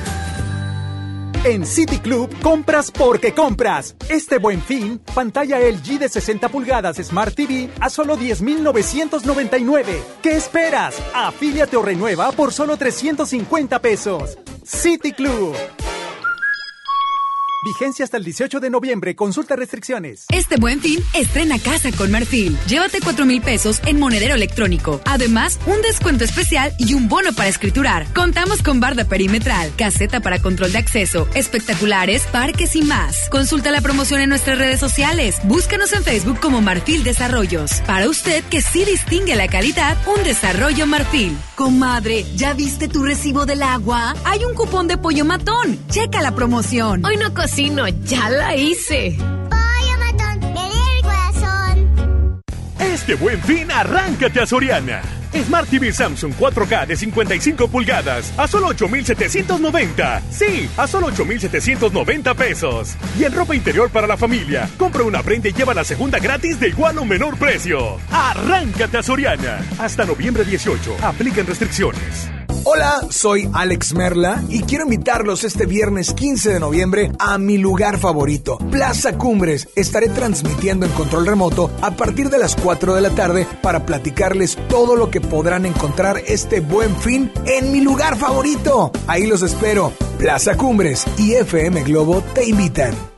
En City Club compras porque compras. Este buen fin, pantalla LG de 60 pulgadas Smart TV a solo 10,999. ¿Qué esperas? Afíliate o renueva por solo 350 pesos. City Club. Vigencia hasta el 18 de noviembre. Consulta restricciones. Este buen fin, estrena casa con Marfil. Llévate 4 mil pesos en monedero electrónico. Además, un descuento especial y un bono para escriturar. Contamos con barda perimetral, caseta para control de acceso, espectaculares, parques y más. Consulta la promoción en nuestras redes sociales. Búscanos en Facebook como Marfil Desarrollos. Para usted que sí distingue la calidad, un desarrollo Marfil. Comadre, ¿ya viste tu recibo del agua? Hay un cupón de pollo matón. Checa la promoción. Hoy no cocino, ya la hice. Este buen fin, arráncate a Soriana. Smart TV Samsung 4K de 55 pulgadas a solo 8,790. Sí, a solo 8,790 pesos. Y en ropa interior para la familia, compra una prenda y lleva la segunda gratis de igual o menor precio. Arráncate a Soriana. Hasta noviembre 18. Aplican restricciones. Hola, soy Alex Merla y quiero invitarlos este viernes 15 de noviembre a mi lugar favorito, Plaza Cumbres. Estaré transmitiendo en control remoto a partir de las 4 de la tarde para platicarles todo lo que podrán encontrar este buen fin en mi lugar favorito. Ahí los espero. Plaza Cumbres y FM Globo te invitan.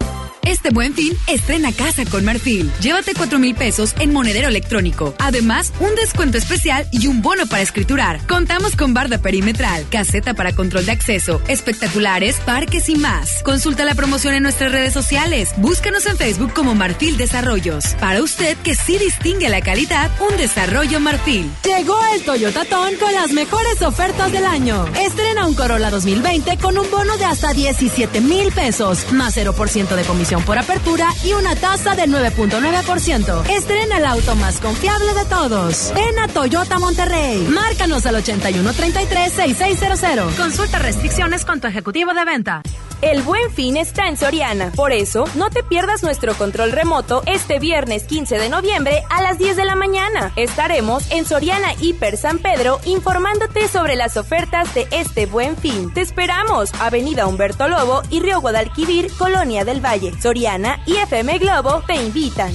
Este buen fin, estrena casa con Marfil. Llévate 4 mil pesos en monedero electrónico. Además, un descuento especial y un bono para escriturar. Contamos con barda perimetral, caseta para control de acceso, espectaculares, parques y más. Consulta la promoción en nuestras redes sociales. Búscanos en Facebook como Marfil Desarrollos. Para usted que sí distingue la calidad, un desarrollo Marfil. Llegó el Toyota Ton con las mejores ofertas del año. Estrena un Corolla 2020 con un bono de hasta 17 mil pesos, más 0% de comisión por apertura y una tasa del 9.9%. Estrena el auto más confiable de todos. Ven a Toyota Monterrey. Márcanos al 8133-6600. Consulta restricciones con tu ejecutivo de venta. El buen fin está en Soriana. Por eso, no te pierdas nuestro control remoto este viernes 15 de noviembre a las 10 de la mañana. Estaremos en Soriana Hiper San Pedro informándote sobre las ofertas de este buen fin. Te esperamos. Avenida Humberto Lobo y Río Guadalquivir, Colonia del Valle. Soriana y FM Globo te invitan.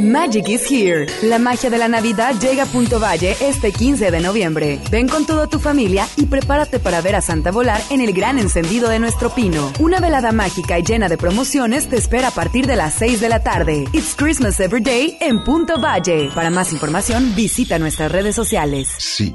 Magic is here. La magia de la Navidad llega a Punto Valle este 15 de noviembre. Ven con toda tu familia y prepárate para ver a Santa volar en el gran encendido de nuestro pino. Una velada mágica y llena de promociones te espera a partir de las 6 de la tarde. It's Christmas Every Day en Punto Valle. Para más información, visita nuestras redes sociales. Sí,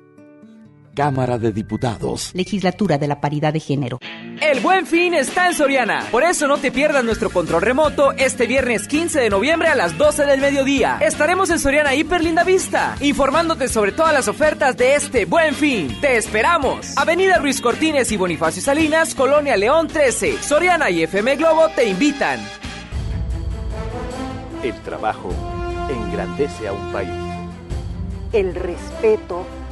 Cámara de Diputados. Legislatura de la Paridad de Género. El buen fin está en Soriana. Por eso no te pierdas nuestro control remoto este viernes 15 de noviembre a las 12 del mediodía. Estaremos en Soriana Hiper Linda Vista, informándote sobre todas las ofertas de este buen fin. ¡Te esperamos! Avenida Ruiz Cortines y Bonifacio Salinas, Colonia León 13. Soriana y FM Globo te invitan. El trabajo engrandece a un país. El respeto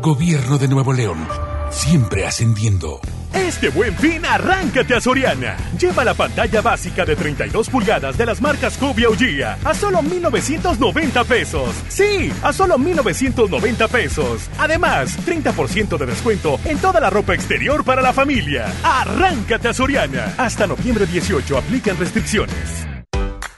Gobierno de Nuevo León, siempre ascendiendo. Este buen fin, arráncate a Soriana. Lleva la pantalla básica de 32 pulgadas de las marcas Cubia o a solo 1,990 pesos. Sí, a solo 1,990 pesos. Además, 30% de descuento en toda la ropa exterior para la familia. Arráncate a Soriana. Hasta noviembre 18 aplican restricciones.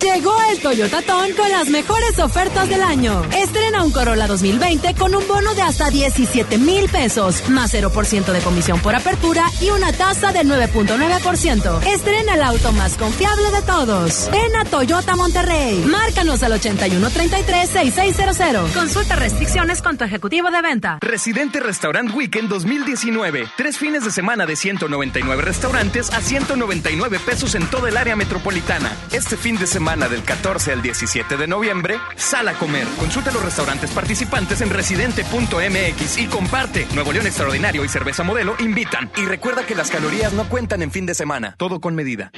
Llegó el Toyota Ton con las mejores ofertas del año. Estrena un Corolla 2020 con un bono de hasta 17 mil pesos, más 0% de comisión por apertura y una tasa del 9.9%. Estrena el auto más confiable de todos. Ven a Toyota Monterrey. Márcanos al 8133-6600. Consulta restricciones con tu ejecutivo de venta. Residente Restaurant Weekend 2019. Tres fines de semana de 199 restaurantes a 199 pesos en todo el área metropolitana. Este fin de semana del 14 al 17 de noviembre, sal a comer. Consulta los restaurantes participantes en residente.mx y comparte. Nuevo León Extraordinario y Cerveza Modelo invitan. Y recuerda que las calorías no cuentan en fin de semana. Todo con medida.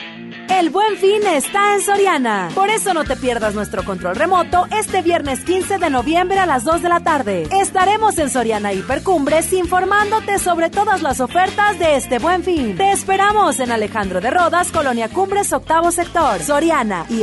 El buen fin está en Soriana. Por eso no te pierdas nuestro control remoto este viernes 15 de noviembre a las 2 de la tarde. Estaremos en Soriana Hipercumbres informándote sobre todas las ofertas de este buen fin. Te esperamos en Alejandro de Rodas, Colonia Cumbres, octavo sector. Soriana y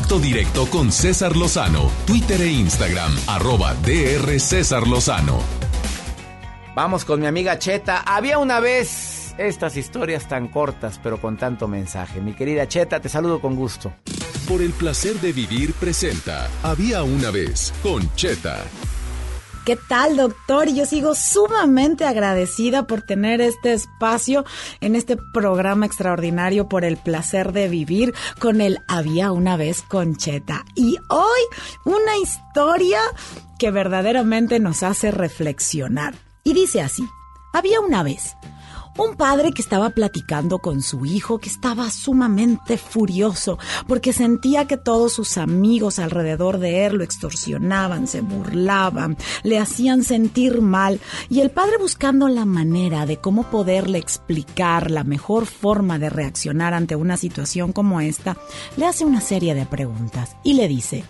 Contacto directo con César Lozano, Twitter e Instagram, arroba DR César Lozano. Vamos con mi amiga Cheta. Había una vez estas historias tan cortas, pero con tanto mensaje. Mi querida Cheta, te saludo con gusto. Por el placer de vivir presenta Había una vez con Cheta. ¿Qué tal, doctor? Yo sigo sumamente agradecida por tener este espacio en este programa extraordinario por el placer de vivir con el Había una vez Concheta. Y hoy una historia que verdaderamente nos hace reflexionar. Y dice así, había una vez un padre que estaba platicando con su hijo que estaba sumamente furioso porque sentía que todos sus amigos alrededor de él lo extorsionaban, se burlaban, le hacían sentir mal y el padre buscando la manera de cómo poderle explicar la mejor forma de reaccionar ante una situación como esta, le hace una serie de preguntas y le dice,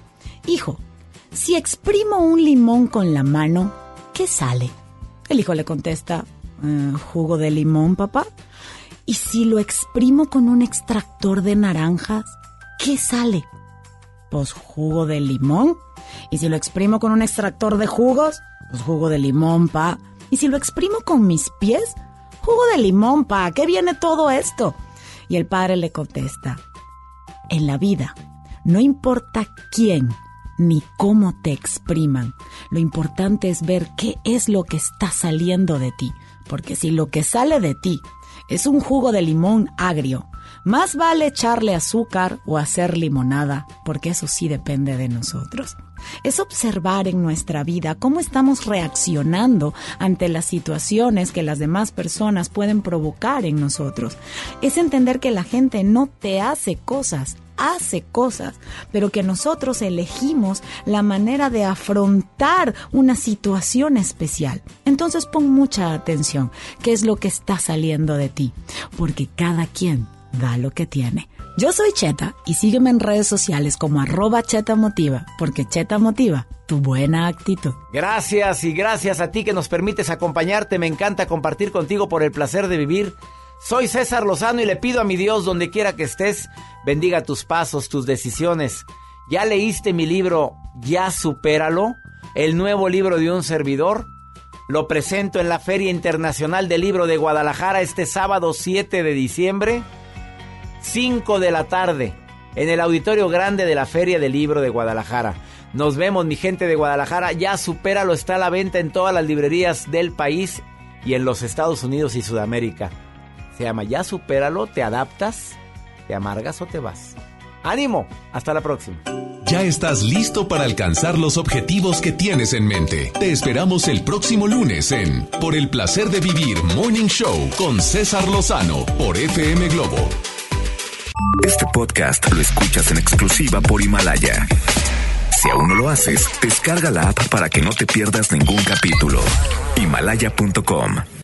hijo, si exprimo un limón con la mano, ¿qué sale? El hijo le contesta, "Eh, jugo de limón, papá. ¿Y si lo exprimo con un extractor de naranjas, qué sale? Pues jugo de limón. ¿Y si lo exprimo con un extractor de jugos? Pues jugo de limón, pa. ¿Y si lo exprimo con mis pies? Jugo de limón, pa. ¿Qué viene todo esto? Y el padre le contesta, en la vida, no importa quién ni cómo te expriman. Lo importante es ver qué es lo que está saliendo de ti. Porque si lo que sale de ti es un jugo de limón agrio, más vale echarle azúcar o hacer limonada, porque eso sí depende de nosotros. Es observar en nuestra vida cómo estamos reaccionando ante las situaciones que las demás personas pueden provocar en nosotros. Es entender que la gente no te hace cosas, hace cosas, pero que nosotros elegimos la manera de afrontar una situación especial. Entonces pon mucha atención, qué es lo que está saliendo de ti, porque cada quien da lo que tiene. Yo soy Cheta y sígueme en redes sociales como arroba Cheta porque Cheta Motiva tu buena actitud. Gracias y gracias a ti que nos permites acompañarte. Me encanta compartir contigo por el placer de vivir. Soy César Lozano y le pido a mi Dios, donde quiera que estés, bendiga tus pasos, tus decisiones. ¿Ya leíste mi libro Ya Supéralo? El nuevo libro de un servidor. Lo presento en la Feria Internacional del Libro de Guadalajara este sábado 7 de diciembre, 5 de la tarde, en el Auditorio Grande de la Feria del Libro de Guadalajara. Nos vemos, mi gente de Guadalajara. Ya Supéralo está a la venta en todas las librerías del país y en los Estados Unidos y Sudamérica. Se llama Ya Supéralo, te adaptas, te amargas o te vas. Ánimo, hasta la próxima. Ya estás listo para alcanzar los objetivos que tienes en mente. Te esperamos el próximo lunes en Por el placer de vivir Morning Show con César Lozano por FM Globo. Este podcast lo escuchas en exclusiva por Himalaya. Si aún no lo haces, descarga la app para que no te pierdas ningún capítulo. Himalaya.com